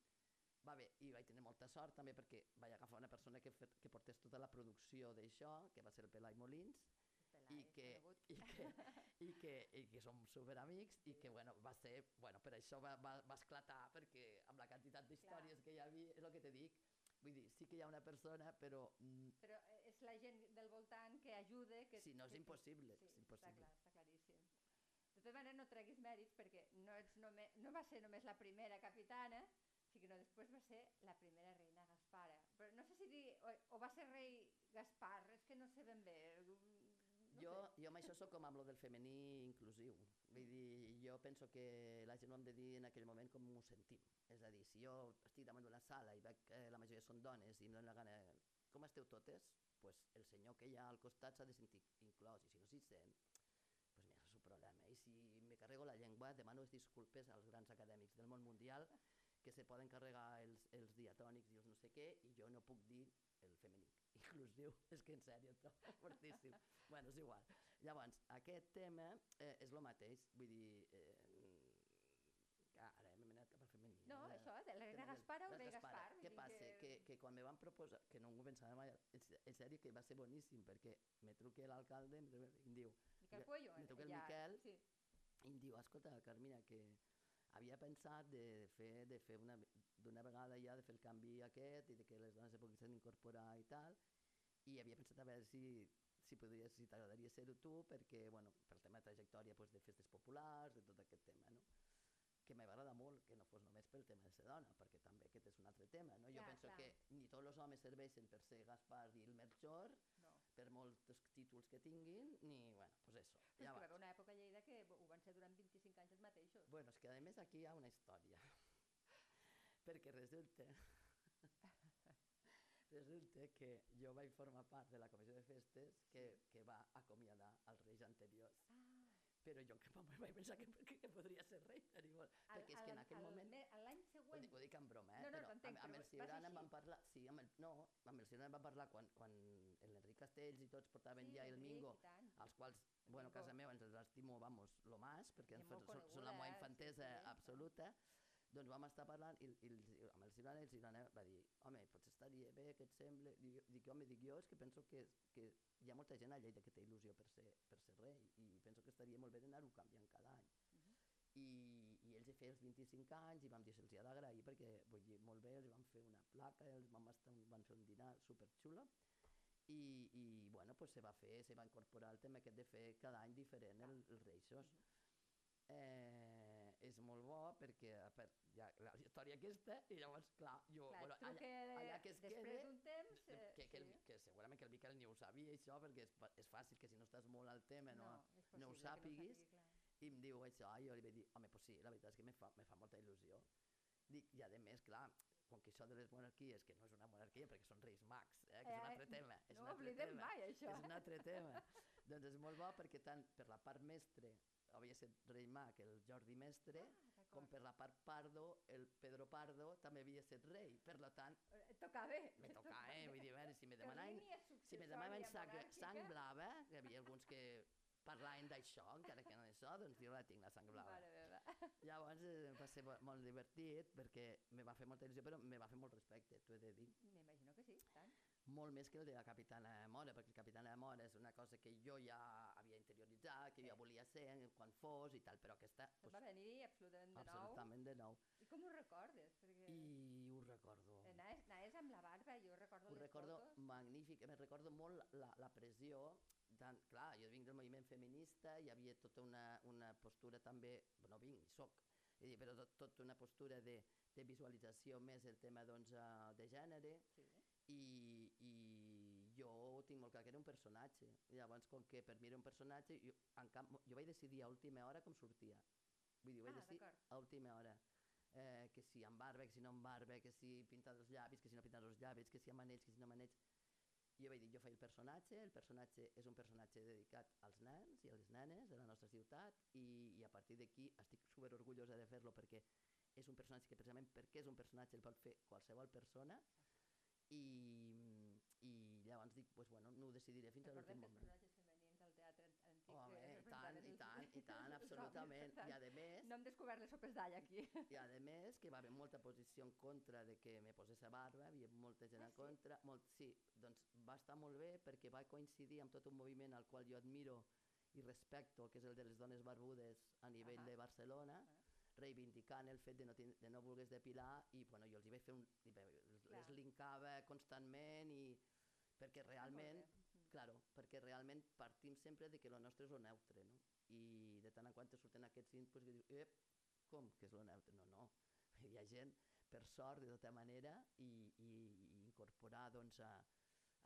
[SPEAKER 3] va bé, i vaig tenir molta sort també perquè vaig agafar una persona que, fet, que portés tota la producció d'això, que va ser el Pelai Molins, i
[SPEAKER 2] Pelai,
[SPEAKER 3] que, i, que, [LAUGHS] i, que, i que som superamics i que bueno, va ser, bueno, per això va, va, va esclatar perquè amb la quantitat d'històries que hi havia, és el que te dic, vull dir, sí que hi ha una persona però mm,
[SPEAKER 2] Però eh, és la gent del voltant que ajuda... Que,
[SPEAKER 3] si no és
[SPEAKER 2] que,
[SPEAKER 3] impossible,
[SPEAKER 2] sí,
[SPEAKER 3] és impossible.
[SPEAKER 2] Està clar, està claríssim. De tota manera, no treguis mèrits perquè no, ets només, no va ser només la primera capitana, sinó després va ser la primera reina Gaspara. Però no sé si dir, o, o va ser rei Gaspar, és que no sé ben bé. No
[SPEAKER 3] jo,
[SPEAKER 2] sé.
[SPEAKER 3] jo amb això sóc com amb lo del femení inclusiu. Vull dir, jo penso que la gent ho hem de dir en aquell moment com ho sentim. És a dir, si jo estic davant d'una sala i veig que la majoria són dones i em donen la gana... Com esteu totes? pues el senyor que hi ha al costat s'ha de sentir inclòs i si no s'hi sent, pues mira, és el problema. I si me carrego la llengua, demano disculpes als grans acadèmics del món mundial que se poden carregar els, els diatònics i els no sé què i jo no puc dir el femení inclusiu, [LAUGHS] és que en sèrio, [LAUGHS] fortíssim. bueno, és igual. Llavors, aquest tema eh, és el mateix, vull dir, eh, ara hem anat cap al femení.
[SPEAKER 2] No,
[SPEAKER 3] eh?
[SPEAKER 2] això, de la
[SPEAKER 3] tema
[SPEAKER 2] reina
[SPEAKER 3] del-
[SPEAKER 2] Gaspara o
[SPEAKER 3] del
[SPEAKER 2] rei
[SPEAKER 3] Gaspara.
[SPEAKER 2] Gaspar.
[SPEAKER 3] Què passa? Que, que quan me van proposar, que no m'ho pensava mai, en sèrio que va ser boníssim, perquè me truqué l'alcalde em truca- diu,
[SPEAKER 2] Miquel Puello,
[SPEAKER 3] me
[SPEAKER 2] eh,
[SPEAKER 3] truca el
[SPEAKER 2] ja,
[SPEAKER 3] Miquel
[SPEAKER 2] Sí.
[SPEAKER 3] i em diu, escolta, Carmina, que havia pensat de fer, de fer una, d'una vegada ja de fer el canvi aquest i de que les dones se poguessin incorporar i tal, i havia pensat a veure si, si podries, si t'agradaria ser-ho tu, perquè, bueno, pel tema de trajectòria pues, de festes populars, de tot aquest tema, no? que m'agrada molt que no fos només pel tema de ser dona, perquè també aquest és un altre tema. No? Jo
[SPEAKER 2] Clar,
[SPEAKER 3] penso
[SPEAKER 2] clar.
[SPEAKER 3] que ni tots els homes serveixen per ser Gaspar i el Melchor,
[SPEAKER 2] No.
[SPEAKER 3] per molts títols que tinguin, ni, bueno, pues eso.
[SPEAKER 2] Però
[SPEAKER 3] Ja
[SPEAKER 2] va. haver una època a Lleida que ho van ser durant 25 anys els mateixos.
[SPEAKER 3] Bueno, és que a més aquí hi ha una història. [LAUGHS] Perquè resulta... resulta que jo vaig formar part de la comissió de festes que, que va acomiadar els reis anteriors.
[SPEAKER 2] Ah,
[SPEAKER 3] Però jo que vaig pensar que, que, que podria ser rei. Igual,
[SPEAKER 2] al-
[SPEAKER 3] perquè és que en aquell
[SPEAKER 2] al
[SPEAKER 3] moment...
[SPEAKER 2] L'any
[SPEAKER 3] Ho
[SPEAKER 2] següent...
[SPEAKER 3] dic, ho dic en broma, eh?
[SPEAKER 2] No, no,
[SPEAKER 3] però
[SPEAKER 2] t'entenc,
[SPEAKER 3] amb, amb el
[SPEAKER 2] així.
[SPEAKER 3] van parlar... Sí, amb el, no, amb el Ciuran en van parlar quan, quan l'Enric Castells i tots portaven ja el Mingo, als quals, bueno, a casa meva ens els estimo, vamos, lo más, perquè són, la meva?
[SPEAKER 2] Sí,
[SPEAKER 3] infantesa
[SPEAKER 2] sí, sí.
[SPEAKER 3] Doncs vam estar parlant i, i els, amb el Silvana i el Silvana va dir home, potser estaria bé que et sembla dic, dic home, dic jo és que penso que, que hi ha molta gent a Lleida que té il·lusió per ser, per ser rei i penso que estaria molt bé d'anar-ho canviant cada any
[SPEAKER 2] Mhm.
[SPEAKER 3] i, i ells hi feien els 25 anys i vam dir se'ls ha d'agrair perquè vull dir, molt bé, els vam fer una placa els vam, estar, van fer un dinar superxulo i, i bueno, pues se va fer, se va incorporar el tema aquest de fer cada any diferent el, els reixos. Eh, és molt bo perquè part, hi ha la història aquesta i llavors clar, jo
[SPEAKER 2] Clar,
[SPEAKER 3] bueno, allà,
[SPEAKER 2] que
[SPEAKER 3] allà que es
[SPEAKER 2] després
[SPEAKER 3] quede
[SPEAKER 2] d'un temps...
[SPEAKER 3] que,
[SPEAKER 2] eh,
[SPEAKER 3] que, que, el,
[SPEAKER 2] sí.
[SPEAKER 3] que segurament que el Miquel ni ho sabia això perquè és, és fàcil que si no estàs molt al tema no,
[SPEAKER 2] és
[SPEAKER 3] no ho sàpiguis
[SPEAKER 2] sàpigui, clar.
[SPEAKER 3] i em diu això, i jo li vaig dir, home, pues sí, la veritat és que me fa, me fa molta il·lusió. Dic, i a més, clar, com que això de les monarquies, que no és una monarquia perquè són reis mags, eh, que és un
[SPEAKER 2] Eh,
[SPEAKER 3] altre tema. És
[SPEAKER 2] no
[SPEAKER 3] un altre
[SPEAKER 2] oblidem
[SPEAKER 3] tema,
[SPEAKER 2] mai això.
[SPEAKER 3] És un altre tema. Doncs és molt bo perquè tant per la part mestre havia estat rei mag el Jordi Mestre,
[SPEAKER 2] Ah,
[SPEAKER 3] com per la part pardo, el Pedro Pardo també havia estat rei. Per lo tant,
[SPEAKER 2] Eh, Tocava.
[SPEAKER 3] me tocava, eh? Vull dir, a veure, si me demanaven si me demanaven sang, sang blava, que hi havia alguns que parlaven d'això, encara que no d'això, doncs jo la tinc, la sang blava. [LAUGHS] Llavors eh, va ser mo- molt divertit perquè me va fer molta il·lusió, però me va fer molt respecte, t'ho he de dir.
[SPEAKER 2] M'imagino que sí, tant.
[SPEAKER 3] Molt més que el de la Capitana Mora, perquè el Capitana Mora és una cosa que jo ja havia interioritzat, que
[SPEAKER 2] Sí.
[SPEAKER 3] ja volia ser quan fos i tal, però aquesta, pues,
[SPEAKER 2] va venir absolutament de nou.
[SPEAKER 3] absolutament de nou.
[SPEAKER 2] I com ho recordes? Perquè
[SPEAKER 3] I ho recordo.
[SPEAKER 2] anaves, anaves amb la barba, jo recordo
[SPEAKER 3] Ho
[SPEAKER 2] les
[SPEAKER 3] recordo
[SPEAKER 2] fotos.
[SPEAKER 3] magnífic, me recordo molt la, la pressió, tant, clar, jo vinc del moviment feminista, hi havia tota una, una postura també, no vinc, soc, però tot, tota una postura de, de visualització més el tema doncs, eh, de gènere,
[SPEAKER 2] Sí.
[SPEAKER 3] I, i jo tinc molt clar que era un personatge. Llavors, com que per mi era un personatge, jo, en camp, jo vaig decidir a última hora com sortia. Vull dir, ho vaig
[SPEAKER 2] Ah,
[SPEAKER 3] decidir a última hora. Eh, que si amb barba, que si no amb barba, que si pintat els llavis, que si no pintat els llavis, que si amb anells, que si no amb anells. Jo vaig dir, jo faig el personatge, el personatge és un personatge dedicat als nens i a les nenes de la nostra ciutat i, i a partir d'aquí estic super orgullosa de fer-lo perquè és un personatge que precisament perquè és un personatge el pot fer qualsevol persona i, i llavors dic, pues bueno, no ho decidiré fins a l'últim
[SPEAKER 2] que els
[SPEAKER 3] moment.
[SPEAKER 2] personatges femenins del teatre an- antic...
[SPEAKER 3] Home,
[SPEAKER 2] eh,
[SPEAKER 3] i tant, i tant,
[SPEAKER 2] els-
[SPEAKER 3] i tant,
[SPEAKER 2] els
[SPEAKER 3] absolutament. I a més,
[SPEAKER 2] No hem descobert les sopes d'all aquí.
[SPEAKER 3] i a més que va haver molta posició en contra de que me posés a barba, hi havia molta gent
[SPEAKER 2] Ah,
[SPEAKER 3] en
[SPEAKER 2] sí?
[SPEAKER 3] contra. Molt, sí, doncs va estar molt bé perquè va coincidir amb tot un moviment al qual jo admiro i respecto, que és el de les dones barbudes a nivell
[SPEAKER 2] Ahà.
[SPEAKER 3] de Barcelona,
[SPEAKER 2] Ah.
[SPEAKER 3] Reivindicant el fet de no, de no voler depilar i bueno, jo els hi vaig fer un, les, linkava constantment i perquè realment.
[SPEAKER 2] Mhm.
[SPEAKER 3] Claro, perquè realment partim sempre de que lo nostre és lo neutre, no? I de tant en quant te surten aquests inputs que dius, ep, com que és lo neutre? No, no. [LAUGHS] Hi ha gent, per sort, de tota manera, i, i, i incorporar, doncs, a,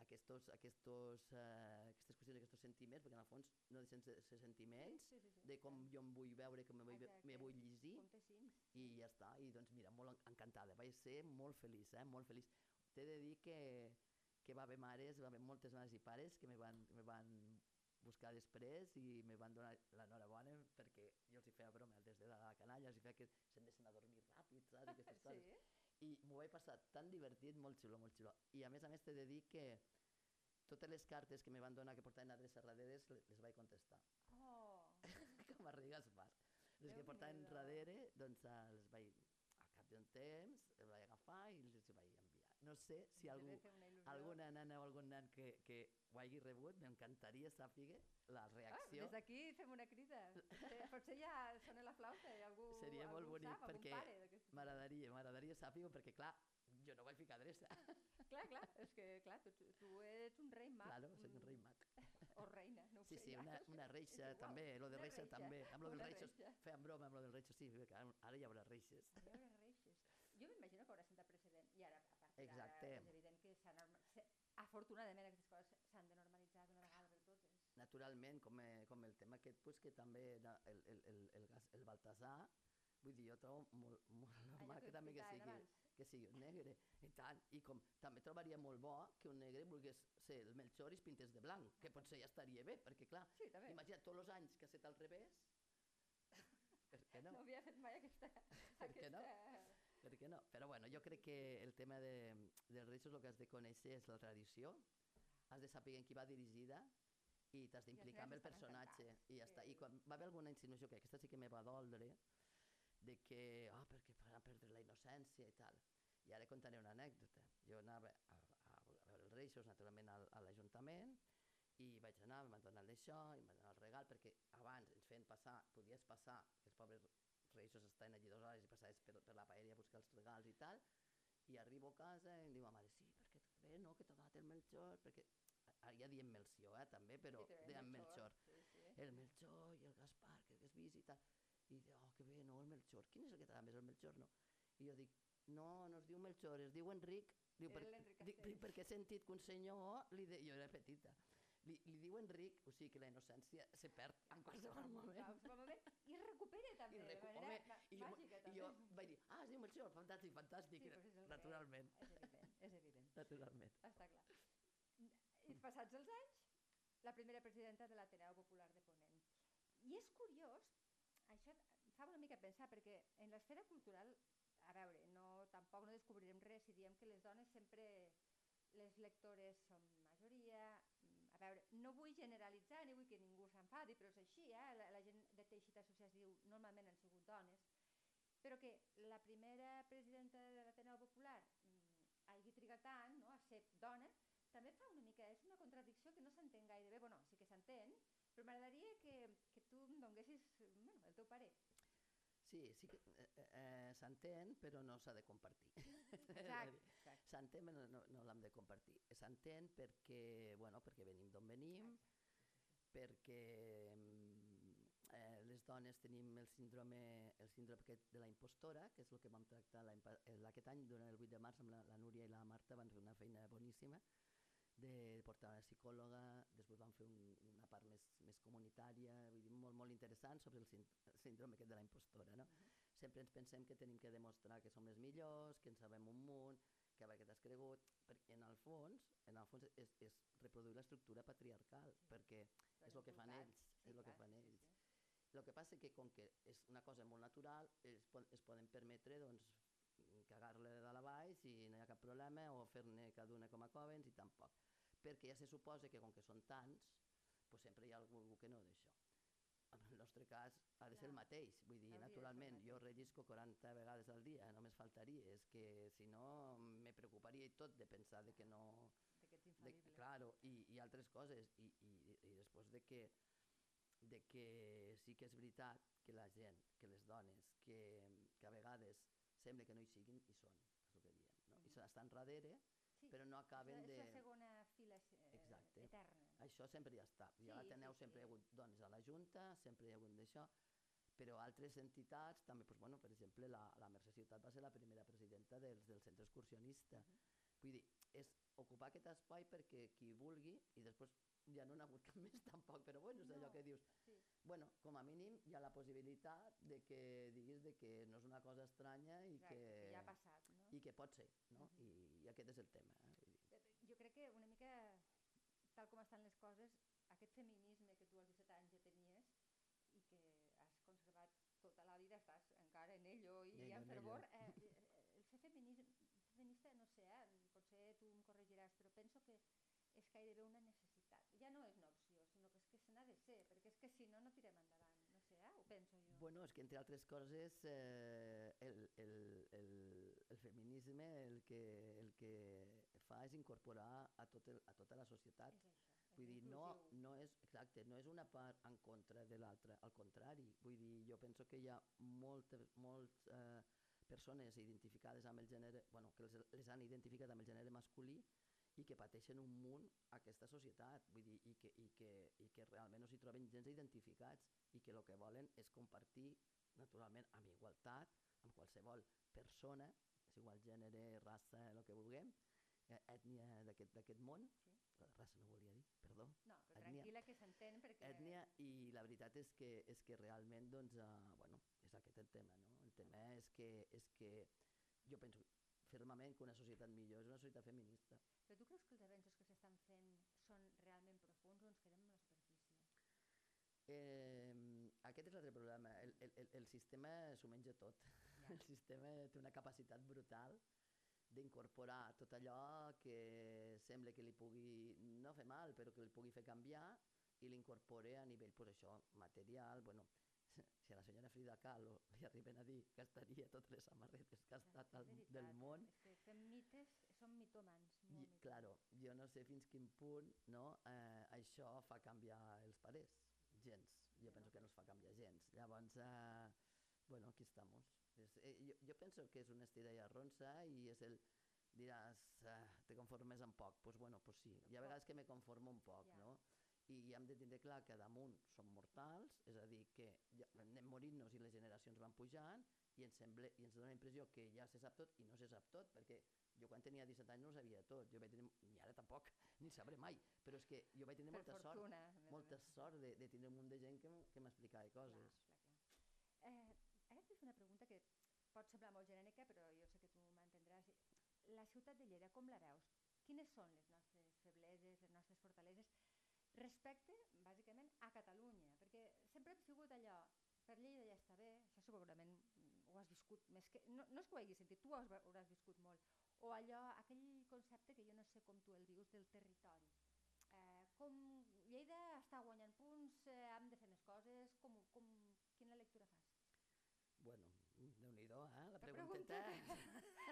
[SPEAKER 3] aquestos, aquestos, eh, aquestes qüestions, aquests sentiments, perquè en el fons no deixen de ser sentiments,
[SPEAKER 2] Sí, sí, sí,
[SPEAKER 3] de com jo em vull veure, com me vull, me vull llegir, i ja està, i doncs mira, molt en- encantada, vaig ser molt feliç, eh? molt feliç. T'he de dir que, que va haver mares, va haver moltes mares i pares que me van, me van buscar després i me van donar l'enhorabona perquè jo els hi feia broma des de la canalla, els hi feia que se'n deixen a dormir ràpid, saps? I m'ho vaig passar tan divertit, molt xulo, molt xulo. I a més a més t'he de dir que totes les cartes que me van donar que portaven adreces darrere les, les vaig contestar.
[SPEAKER 2] Oh, [LAUGHS]
[SPEAKER 3] com a rigues fas. Les que portaven darrere, doncs eh, les vaig, al cap d'un temps, les vaig agafar i les. No sé si algú, alguna nana o algun nen que, que ho hagi rebut, m'encantaria saber la
[SPEAKER 2] Ah,
[SPEAKER 3] reacció.
[SPEAKER 2] des d'aquí fem una crida. Potser, ja sona la flauta i algú,
[SPEAKER 3] Seria molt
[SPEAKER 2] algú
[SPEAKER 3] bonic
[SPEAKER 2] sap,
[SPEAKER 3] perquè M'agradaria, m'agradaria saber perquè clar, jo no vaig ficar adreça.
[SPEAKER 2] Clar, clar, és que clar, tu, tu ets un rei mag.
[SPEAKER 3] Claro, soy un rei mag.
[SPEAKER 2] O reina, no ho
[SPEAKER 3] Sí,
[SPEAKER 2] sé.
[SPEAKER 3] sí,
[SPEAKER 2] ja,
[SPEAKER 3] una, una reixa [LAUGHS] també, lo de reixa
[SPEAKER 2] reixa,
[SPEAKER 3] també. Amb lo reixos,
[SPEAKER 2] reixa.
[SPEAKER 3] feien broma amb lo dels reixos, sí, ara hi haurà reixes.
[SPEAKER 2] Hi haurà reixes. Jo m'imagino que haurà. I ara,
[SPEAKER 3] Exacte.
[SPEAKER 2] és evident que afortunadament aquestes coses s'han de normalitzar d'una vegada per totes.
[SPEAKER 3] naturalment, com, eh, com el tema aquest, pues, que també el, el, el, el, gas- el Baltasar, vull dir, jo trobo molt, molt normal
[SPEAKER 2] que
[SPEAKER 3] que també que sigui,
[SPEAKER 2] abans.
[SPEAKER 3] que sigui un negre, i tant, i com també trobaria molt bo que un negre volgués ser el Melchor i es pintés de blanc, que potser ja estaria bé, perquè clar,
[SPEAKER 2] Sí, també.
[SPEAKER 3] imagina't tots els anys que ha estat al revés, per què no?
[SPEAKER 2] No havia fet mai aquesta...
[SPEAKER 3] Què no? Per què no? Però bueno, jo crec que el tema de, dels reixos el que has de conèixer és la tradició, has de saber en qui va dirigida i t'has d'implicar amb el personatge
[SPEAKER 2] encantats,
[SPEAKER 3] i ja està. I quan va haver alguna insinuació, que aquesta sí que me va doldre, de que, oh, perquè farà perdre la innocència i tal. I ara contaré una anècdota. Jo anava a, a, a veure els Reixos, naturalment, al, a l'Ajuntament, i vaig anar, m'han donat d'això, i m'han donat el regal, perquè abans ens feien passar, podies passar, que els pobres Reixos estaven allí dues hores i passaves per, per la paella a buscar els regals i tal, i arribo a casa i em diu ma mare, sí, perquè bé, no, que t'ha donat el Melchor, perquè ara ja diem Melció, eh, també, però
[SPEAKER 2] Sí,
[SPEAKER 3] dèiem
[SPEAKER 2] Melchor,
[SPEAKER 3] Melchor.
[SPEAKER 2] sí, sí.
[SPEAKER 3] El Melchor i el Gaspar, que hagués vist i tal. I diu, oh, que bé, no, el Melchor. Quin és el que t'agrada més, el Melchor, no? I jo dic, no, no es diu Melchor, es diu Enric. Diu,
[SPEAKER 2] l'Enric
[SPEAKER 3] dic, perquè he sentit que un senyor, li de... jo era petita, li, li diu Enric, o sigui que la innocència se perd en qualsevol moment.
[SPEAKER 2] Moment. I es recupera també,
[SPEAKER 3] I,
[SPEAKER 2] de
[SPEAKER 3] recu-
[SPEAKER 2] manera
[SPEAKER 3] home,
[SPEAKER 2] ma-
[SPEAKER 3] i, jo,
[SPEAKER 2] màgica
[SPEAKER 3] i
[SPEAKER 2] també.
[SPEAKER 3] jo vaig dir, ah, es diu Melchor, fantàstic, fantàstic,
[SPEAKER 2] Sí, és que
[SPEAKER 3] naturalment,
[SPEAKER 2] És evident, és evident. [LAUGHS]
[SPEAKER 3] naturalment.
[SPEAKER 2] Està clar. I passats els anys, la primera presidenta de l'Ateneu Popular de Ponent. I és curiós, això fa una mica pensar, perquè en l'esfera cultural, a veure, no, tampoc no descobrirem res si diem que les dones sempre, les lectores som majoria, a veure, no vull generalitzar ni vull que ningú s'enfadi, però és així, eh? la, la gent de teixit associat diu normalment han sigut dones, però que la primera presidenta de l'Ateneu Popular mm, hagi trigat tant no, a ser dona, també fa una mica, és una contradicció que no s'entén gaire bé, bueno, sí que s'entén, però m'agradaria que, que tu em donessis bueno, el teu parer.
[SPEAKER 3] Sí, sí que eh, eh, s'entén, però no s'ha de compartir. [LAUGHS] S'entén, però no, no l'hem de compartir. S'entén perquè, bueno, perquè venim d'on venim, perquè mm, eh, les dones tenim el síndrome, el síndrome aquest de la impostora, que és el que vam tractar eh, aquest any, durant el 8 de març, amb la, la Núria i la Marta van fer una feina boníssima de portar una psicòloga, després vam fer un, part més, més comunitària, vull dir, molt, molt interessant sobre el, sínd el síndrome aquest de la impostora. No? Sempre ens pensem que tenim que demostrar que som les millors, que en sabem un munt, que a veure què t'has cregut, perquè en el fons, en el fons és, és reproduir l'estructura patriarcal,
[SPEAKER 2] Sí.
[SPEAKER 3] perquè
[SPEAKER 2] Però
[SPEAKER 3] és el que fan ells, és el que fan
[SPEAKER 2] sí,
[SPEAKER 3] ells.
[SPEAKER 2] sí.
[SPEAKER 3] El que passa que com que és una cosa molt natural, es, es poden permetre doncs, cagar-le de dalt a baix i no hi ha cap problema, o fer-ne cada una com a covens i tampoc. Perquè ja se suposa que com que són tants, pues sempre hi ha algú que no d'això. En el nostre cas ha de ser el mateix, vull dir,
[SPEAKER 2] Hauria de
[SPEAKER 3] naturalment, jo rellisco 40 vegades al dia, només faltaria, és que si no me preocuparia i tot de pensar de que no, de,
[SPEAKER 2] infal·libles.
[SPEAKER 3] claro, i, i altres coses i, i, i després de que, de que sí que és veritat que la gent, que les dones que, que a vegades sembla que no hi siguin i són, és el que diem no? i
[SPEAKER 2] Mhm.
[SPEAKER 3] estan darrere
[SPEAKER 2] Sí,
[SPEAKER 3] però no acaben
[SPEAKER 2] és
[SPEAKER 3] de...
[SPEAKER 2] la segona fila eh,
[SPEAKER 3] Exacte.
[SPEAKER 2] eterna.
[SPEAKER 3] Això sempre ja està.
[SPEAKER 2] Sí,
[SPEAKER 3] a l'Ateneu
[SPEAKER 2] sí,
[SPEAKER 3] sempre hi ha
[SPEAKER 2] sí.
[SPEAKER 3] hagut dones a la Junta, sempre hi ha hagut d'això, però altres entitats també, doncs, bueno, per exemple, la, la Mercè Ciutat va ser la primera presidenta dels, del centre excursionista.
[SPEAKER 2] Mhm.
[SPEAKER 3] Vull dir, és ocupar aquest espai perquè qui vulgui, i després ja no n'ha hagut [LAUGHS] cap més tampoc, però bueno, és allò
[SPEAKER 2] No,
[SPEAKER 3] que dius,
[SPEAKER 2] Sí.
[SPEAKER 3] bueno, com a mínim hi ha la possibilitat de que diguis de que no és una cosa estranya i
[SPEAKER 2] Exacte,
[SPEAKER 3] que,
[SPEAKER 2] que ja ha passat, no?
[SPEAKER 3] I que pot ser, no? I, I aquest és el tema. Eh?
[SPEAKER 2] Jo crec que una mica, tal com estan les coses, aquest feminisme que tu als 17 anys ja tenies i que has conservat tota la vida, estàs encara en ello i
[SPEAKER 3] En ello,
[SPEAKER 2] en
[SPEAKER 3] en
[SPEAKER 2] fervor,
[SPEAKER 3] ello.
[SPEAKER 2] eh, eh, el fer feminisme, feminista, no sé, eh, potser tu em corregiràs, però penso que és gairebé una necessitat. Ja no és una opció, sinó que és que se n'ha de ser, perquè és que si no, no tirem endavant. No sé, eh? ho penso jo.
[SPEAKER 3] Bueno, és que entre altres coses eh, el, el, el, el feminisme el que, el que fa és incorporar a, tot el, a tota la societat.
[SPEAKER 2] és això. és
[SPEAKER 3] Vull dir, no, no és, exacte, no és una part en contra de l'altra, al contrari. Vull dir, jo penso que hi ha moltes, molts eh, persones identificades amb el gènere, bueno, que les, les han identificat amb el gènere masculí i que pateixen un munt aquesta societat, vull dir, i que, i que, i que realment no s'hi troben gens identificats i que el que volen és compartir, naturalment, amb igualtat, amb qualsevol persona, igual gènere, raça, el que vulguem, eh, ètnia d'aquest món,
[SPEAKER 2] Sí.
[SPEAKER 3] raça no volia dir, perdó,
[SPEAKER 2] No, però
[SPEAKER 3] ètnia-
[SPEAKER 2] tranquil·la que s'entén perquè...
[SPEAKER 3] ètnia i la veritat és que, és que realment doncs, uh, bueno, és aquest el tema no? el tema és que, és que jo penso fermament que una societat millor és una societat feminista
[SPEAKER 2] Però tu creus que els avenços que s'estan fent són realment profuns o ens quedem en la superfície?
[SPEAKER 3] eh, aquest és l'altre problema el, el, el, el sistema s'ho menja tot. [LAUGHS] el sistema té una capacitat brutal d'incorporar tot allò que sembla que li pugui no fer mal, però que li pugui fer canviar i l'incorpore a nivell, pues, això, material, bueno, [LAUGHS] si a la senyora Frida Kahlo li arriben a dir que
[SPEAKER 2] estaria totes
[SPEAKER 3] les
[SPEAKER 2] samarretes
[SPEAKER 3] que ha estat al, del món...
[SPEAKER 2] És que fem mites, som mitomans.
[SPEAKER 3] I, claro, jo no sé fins quin punt no, eh, això fa canviar els pares, gens. Jo penso que no els fa canviar gens. Llavors, eh, bueno, aquí estem. És, eh, jo, jo penso que és un estira i arronsa i és el... Diràs, eh, te conformes amb poc. Doncs pues bueno, pues sí. Hi ha vegades que me conformo un poc,
[SPEAKER 2] Ja.
[SPEAKER 3] no? I hem de tindre clar que damunt som mortals, és a dir, que ja anem morint-nos i les generacions van pujant i ens, sembla, i ens dona la impressió que ja se sap tot i no se sap tot, perquè jo quan tenia 17 anys no ho sabia tot, jo vaig tenir, ni ara tampoc, [LAUGHS] ni sabré mai, però és que jo vaig tenir
[SPEAKER 2] Per
[SPEAKER 3] molta sort,
[SPEAKER 2] fortuna. a
[SPEAKER 3] molta sort de, de tindre un munt de gent que, que m'explicava
[SPEAKER 2] Clar,
[SPEAKER 3] coses.
[SPEAKER 2] clar, clar. Eh, et vull fer una pregunta que pot semblar molt genèrica, però jo sé que tu m'entendràs. La ciutat de Lleida, com la veus? Quines són les nostres febleses, les nostres fortaleses, respecte, bàsicament, a Catalunya? Perquè sempre hem sigut allò, per Lleida ja està bé, això segurament ho has viscut més que... No, no és que ho hagis sentit, tu ho hauràs viscut molt. O allò, aquell concepte que jo no sé com tu el vius del territori. Eh, com Lleida està guanyant punts, eh, hem de fer més coses, com, com, quina lectura fas?
[SPEAKER 3] Bueno, déu-n'hi-do, eh? La
[SPEAKER 2] La
[SPEAKER 3] pregunteta.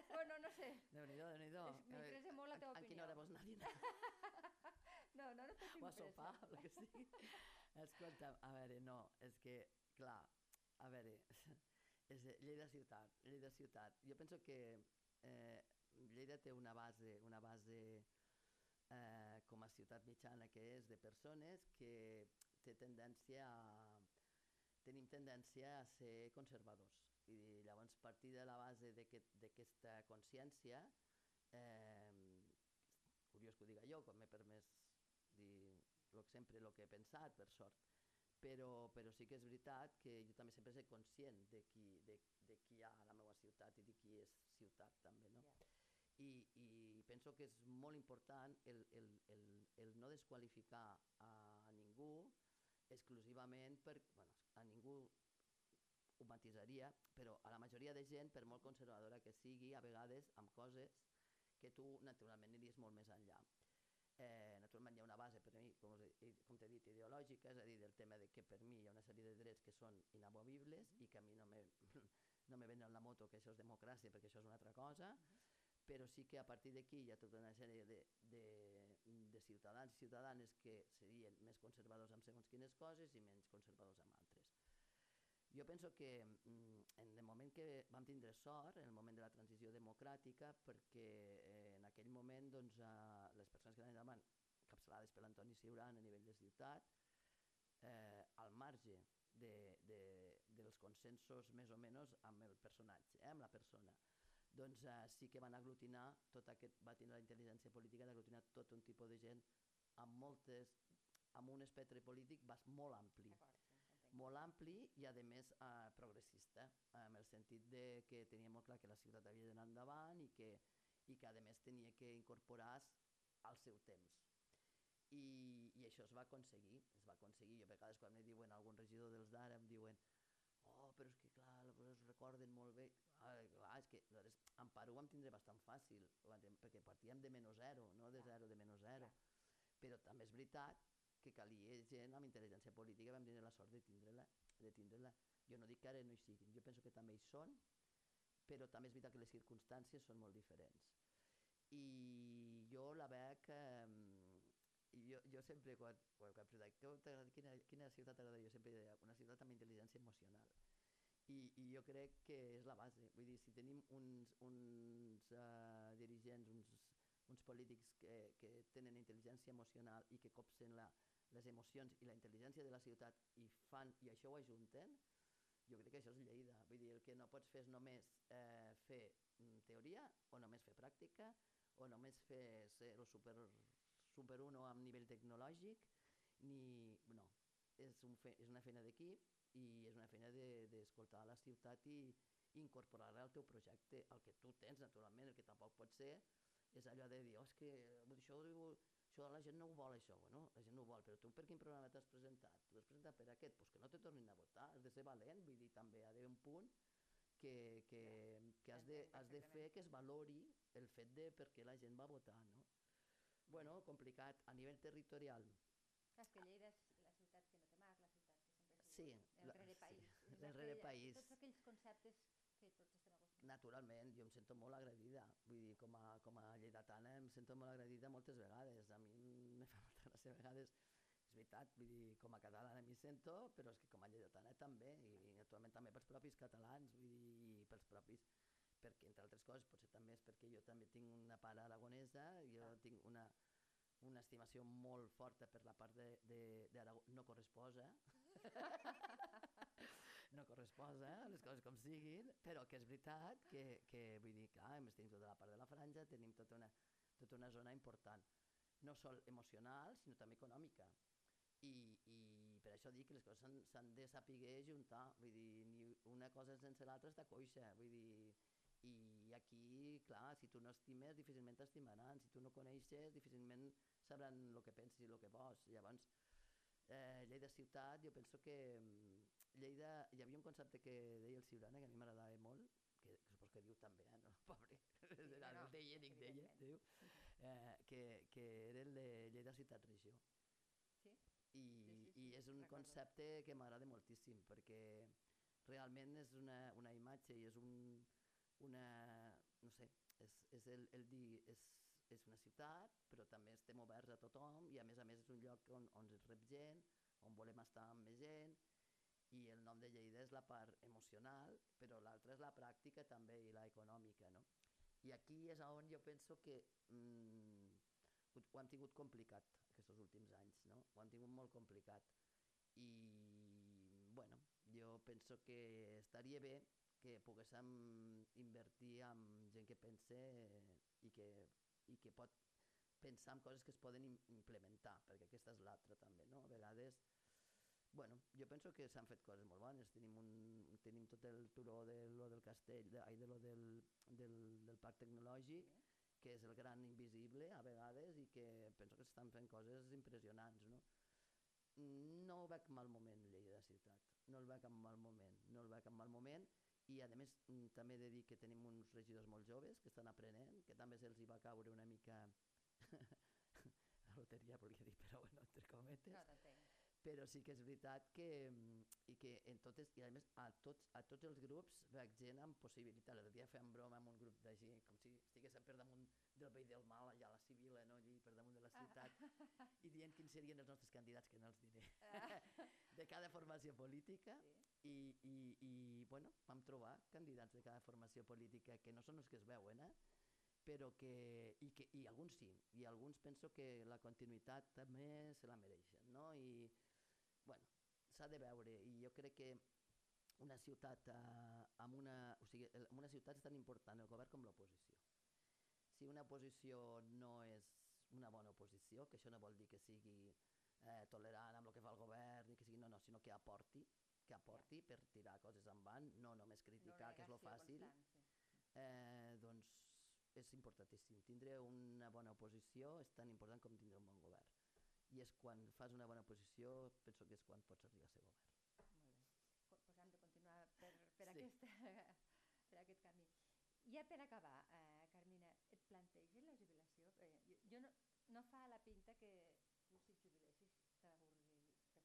[SPEAKER 2] bueno, no sé, [LAUGHS]
[SPEAKER 3] Déu-n'hi-do, déu-n'hi-do.
[SPEAKER 2] M'interessa molt la teva
[SPEAKER 3] A quina hora
[SPEAKER 2] opinió.
[SPEAKER 3] vols anar a dinar? [LAUGHS]
[SPEAKER 2] no, no, no t'ho
[SPEAKER 3] o a sopar, el que sigui. [LAUGHS] Escolta, a veure, no, és que, clar, a veure, és de Lleida ciutat, Lleida ciutat. Jo penso que eh, Lleida té una base, una base eh, com a ciutat mitjana que és de persones que té tendència a... tenim tendència a ser conservadors. I llavors, partir de la base d'aquesta aquest, consciència, eh, curiós que ho diga jo, quan m'he permès dir lo, sempre el que he pensat, per sort, però, però sí que és veritat que jo també sempre soc conscient de qui, de, de qui hi ha a la meva ciutat i de qui és ciutat també, no?
[SPEAKER 2] Ja.
[SPEAKER 3] I, I penso que és molt important el, el, el, el no desqualificar a ningú exclusivament per... Bueno, a ningú ho matisaria, però a la majoria de gent, per molt conservadora que sigui, a vegades amb coses que tu naturalment aniries molt més enllà. Eh, naturalment hi ha una base per mi, com, com t'he dit, ideològica, és a dir, del tema de que per mi hi ha una sèrie de drets que són inamovibles i que a mi no me, [CLEARS THROAT] no me venen la moto que això és democràcia perquè això és una altra cosa, però sí que a partir d'aquí hi ha tota una sèrie de, de, de ciutadans i ciutadanes que serien més conservadors amb segons quines coses i menys conservadors amb altres. Jo penso que mm, en el moment que vam tindre sort, en el moment de la transició democràtica, perquè eh, en aquell moment doncs, eh, les persones que anaven endavant, capçalades per l'Antoni Ciuran a nivell de ciutat, eh, al marge de, de, dels consensos més o menys amb el personatge, eh, amb la persona, doncs eh, sí que van aglutinar tot aquest, va tindre la intel·ligència política d'aglutinar tot un tipus de gent amb moltes, amb un espectre polític bas- molt ampli
[SPEAKER 2] D'acord.
[SPEAKER 3] Molt ampli i a més eh, progressista en el sentit de que tenia molt clar que la ciutat havia d'anar endavant i que, i que a més tenia que incorporar al seu temps. I, i això es va aconseguir es va aconseguir, jo a vegades quan me diuen algun regidor dels d'ara em diuen oh, però és que clar, es recorden molt bé. Ah, clar, és que nosaltres amb Paru ho vam tindre bastant fàcil perquè partíem de menys zero no de zero, de menys zero. Però també és veritat que calia gent amb intel·ligència política vam tindre la sort de tindre-la de tindre-la. jo no dic que ara no hi siguin jo penso que també hi són però també és veritat que les circumstàncies són molt diferents. I jo la veig eh, jo, jo sempre quan, quan, quan pregunten quina, quina ciutat t'agrada jo sempre deia una ciutat amb intel·ligència emocional. I, i jo crec que és la base. Vull dir, si tenim uns, uns uh, dirigents uns, uns polítics que, que tenen intel·ligència emocional i que copsen la, les emocions i la intel·ligència de la ciutat i fan i això ho ajunten jo crec que això és Lleida. Vull dir, el que no pots fer és només eh, fer mm, teoria o només fer pràctica o només fer ser el super, super uno amb nivell tecnològic ni, no, és, un fe, és una feina d'equip i és una feina de- d'escoltar de, la ciutat i incorporar-la al teu projecte, el que tu tens naturalment, el que tampoc pot ser és allò de dir, oh, és que això, això la gent no ho vol això, bueno, la gent no ho vol, però tu per quin programa t'has presentat? Tu has presentat per aquest, doncs pues que no te tornin a votar, has de ser valent, vull dir, també ha d'haver un punt que, que, que has, de, has de fer que es valori el fet de per què la gent va votar, no? Bueno, complicat. A nivell territorial,
[SPEAKER 2] és que Lleida és la ciutat que no té mar, la ciutat que sempre ha
[SPEAKER 3] Sí,
[SPEAKER 2] el
[SPEAKER 3] la-
[SPEAKER 2] rere
[SPEAKER 3] sí,
[SPEAKER 2] país.
[SPEAKER 3] el rere país.
[SPEAKER 2] Tots aquells conceptes que tots estem acostumats.
[SPEAKER 3] naturalment, jo em sento molt agredida. Vull dir, com a, com a lleidatana em sento molt agredida moltes vegades. A mi me fa molta gràcia a vegades és veritat, vull dir, com a catalana m'hi sento, però és que com a lleidatana també, i, i naturalment també pels propis catalans, vull dir, i pels propis, perquè entre altres coses, potser també és perquè jo també tinc una part aragonesa, jo
[SPEAKER 2] Ah.
[SPEAKER 3] tinc una, una estimació molt forta per la part d'Aragó, no corresposa, [LAUGHS] no corresposa, les coses com siguin, però que és veritat que, que vull dir, clar, hem estat tota la part de la franja, tenim tota una, tota una zona important, no sol emocional, sinó també econòmica. I, i per això dic que les coses s'han- de saber juntar, vull dir, ni una cosa sense l'altra està coixa, vull dir, i aquí, clar, si tu no estimes, difícilment t'estimaran, si tu no coneixes, difícilment sabran el que penses i el que vols. Llavors, eh, Lleida ciutat, jo penso que mm, Lleida, hi havia un concepte que deia el Ciurana, que a mi m'agradava molt, que, que supos que diu també, eh, no? [LAUGHS] pobre, Era,
[SPEAKER 2] no,
[SPEAKER 3] deia, dic, deia, diu, eh, que, que era el de Lleida ciutat-regió.
[SPEAKER 2] Sí?
[SPEAKER 3] I,
[SPEAKER 2] sí,
[SPEAKER 3] i
[SPEAKER 2] sí,
[SPEAKER 3] és un concepte que m'agrada moltíssim, perquè realment és una, una imatge i és un, una, no sé, és, és el, el dir, és, és una ciutat, però també estem oberts a tothom i a més a més és un lloc on, on es rep gent, on volem estar amb més gent i el nom de Lleida és la part emocional, però l'altra és la pràctica també i la econòmica, no? I aquí és on jo penso que mm, ho, ho hem tingut complicat aquests últims anys, no? Ho hem tingut molt complicat. I, bueno, jo penso que estaria bé que poguéssim invertir en gent que pense i que, i que pot pensar en coses que es poden im- implementar, perquè aquesta és l'altra també, no? A vegades, bueno, jo penso que s'han fet coses molt bones. Tenim, un, tenim tot el turó de lo del castell, de, ai, de lo del, del, del parc tecnològic, que és el gran invisible a vegades i que penso que s'estan fent coses impressionants, no? No ho veig mal moment, Lleida ciutat. No el veig en mal moment, no el veig en mal moment i a més mm, també he de dir que tenim uns regidors molt joves que estan aprenent, que també se'ls hi va caure una mica [LAUGHS] la loteria, volia dir, però bueno, entre cometes
[SPEAKER 2] No.
[SPEAKER 3] Però sí que és veritat que, mm, i que en totes, i a més a tots, a tots els grups veig gent amb possibilitat. L'altre dia fèiem broma amb un grup de gent, com si estiguéssim per damunt del i del mal, allà a la Civila, no? allí per damunt de la ciutat, i dient quins serien els nostres candidats, que no els diré, [LAUGHS] de cada formació política,
[SPEAKER 2] Sí.
[SPEAKER 3] i, i, i bueno, vam trobar candidats de cada formació política que no són els que es veuen, eh? però que i, que, i alguns sí, i alguns penso que la continuïtat també se la mereixen, no? I, bueno, s'ha de veure, i jo crec que una ciutat eh, amb una, o sigui, en una ciutat és tan important el govern com l'oposició. Si una oposició no és una bona oposició, que això no vol dir que sigui eh, tolerant amb el que fa el govern, que sigui, no, no, sinó que aporti, que aporti per tirar coses endavant, no només criticar, que és lo fàcil,
[SPEAKER 2] constant, sí.
[SPEAKER 3] eh, doncs és importantíssim. Tindre una bona oposició és tan important com tindre un bon govern. I és quan fas una bona oposició, penso que és quan pots arribar a ser govern.
[SPEAKER 2] Molt bé. Pues hem de continuar per, per,
[SPEAKER 3] Sí.
[SPEAKER 2] aquesta, [LAUGHS] per aquest camí. Ja per acabar, eh, Carmina, et planteges la jubilació? Eh, jo, jo no, no fa la pinta que tu si et jubilessis t'avorri- t'avorries gaire, eh?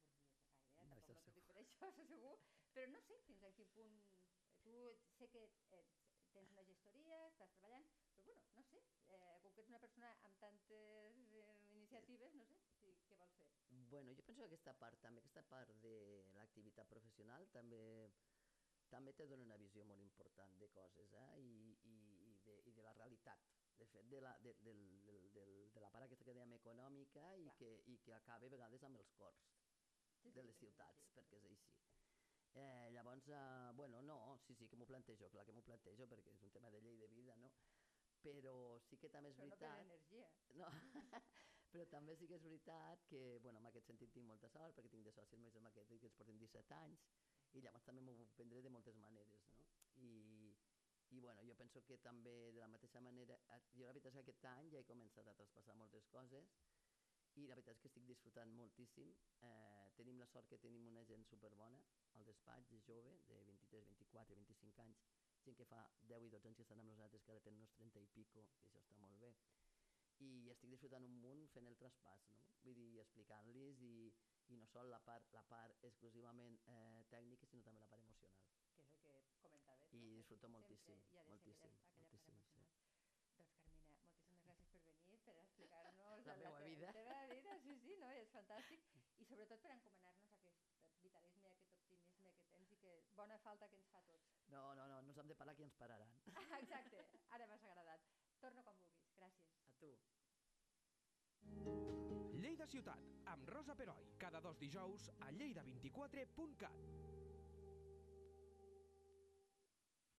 [SPEAKER 3] No,
[SPEAKER 2] tampoc no t'ho dic per això, [LAUGHS] això segur, però no sé fins a quin punt... Tu sé que ets, tens una gestoria, estàs treballant, però bueno, no sé, eh, com que ets una persona amb tantes eh, iniciatives, no sé si, què vols fer.
[SPEAKER 3] Bueno, jo penso que aquesta part també, aquesta part de l'activitat professional també també te dona una visió molt important de coses eh? I, i, i, de, i de la realitat de fet de la, de, del, del, del, de la part aquesta que dèiem econòmica i
[SPEAKER 2] Clar.
[SPEAKER 3] que, i que acaba a vegades amb els cors de les ciutats, perquè és així. Eh, llavors, eh, bueno, no, sí, sí que m'ho plantejo, clar que m'ho plantejo, perquè és un tema de llei de vida, no? Però sí que també és
[SPEAKER 2] Però no per
[SPEAKER 3] veritat...
[SPEAKER 2] l'energia.
[SPEAKER 3] No, [LAUGHS] però també sí que és veritat que, bueno, en aquest sentit tinc molta sort, perquè tinc de socis meus amb aquest que ens porten 17 anys, i llavors també m'ho puc prendre de moltes maneres, no? I, i bueno, jo penso que també de la mateixa manera, eh, jo la veritat és que aquest any ja he començat a traspassar moltes coses, i la veritat és que estic disfrutant moltíssim. Eh, tenim la sort que tenim una gent superbona al despatx, és jove, de 23, 24, 25 anys, gent que fa 10 i 12 anys que estan amb nosaltres, que ara tenen uns 30 i pico, que això està molt bé. I estic disfrutant un munt fent el traspàs, no? Vull dir, explicant-los i, i no sol la part, la part exclusivament eh, tècnica, sinó també la part emocional.
[SPEAKER 2] que és el que comentaves.
[SPEAKER 3] I
[SPEAKER 2] no?
[SPEAKER 3] disfruto moltíssim,
[SPEAKER 2] Sempre
[SPEAKER 3] moltíssim,
[SPEAKER 2] aquella, aquella
[SPEAKER 3] moltíssim, sí.
[SPEAKER 2] emocional. Doncs Carmina, moltíssimes gràcies per venir, per explicar-nos
[SPEAKER 3] La
[SPEAKER 2] te-
[SPEAKER 3] vida.
[SPEAKER 2] teva vida, sí, sí, no? és fantàstic. [LAUGHS] I sobretot per encomanar-nos aquest vitalisme, aquest optimisme que tens i que bona falta que ens fa tots.
[SPEAKER 3] No, no, no, no ens hem de parar que ens pararan. [LAUGHS]
[SPEAKER 2] Exacte, ara m'has agradat. Torno quan vulguis, gràcies.
[SPEAKER 3] Tu.
[SPEAKER 1] Lleida Ciutat, amb Rosa Peroi, cada dos dijous a lleida24.cat.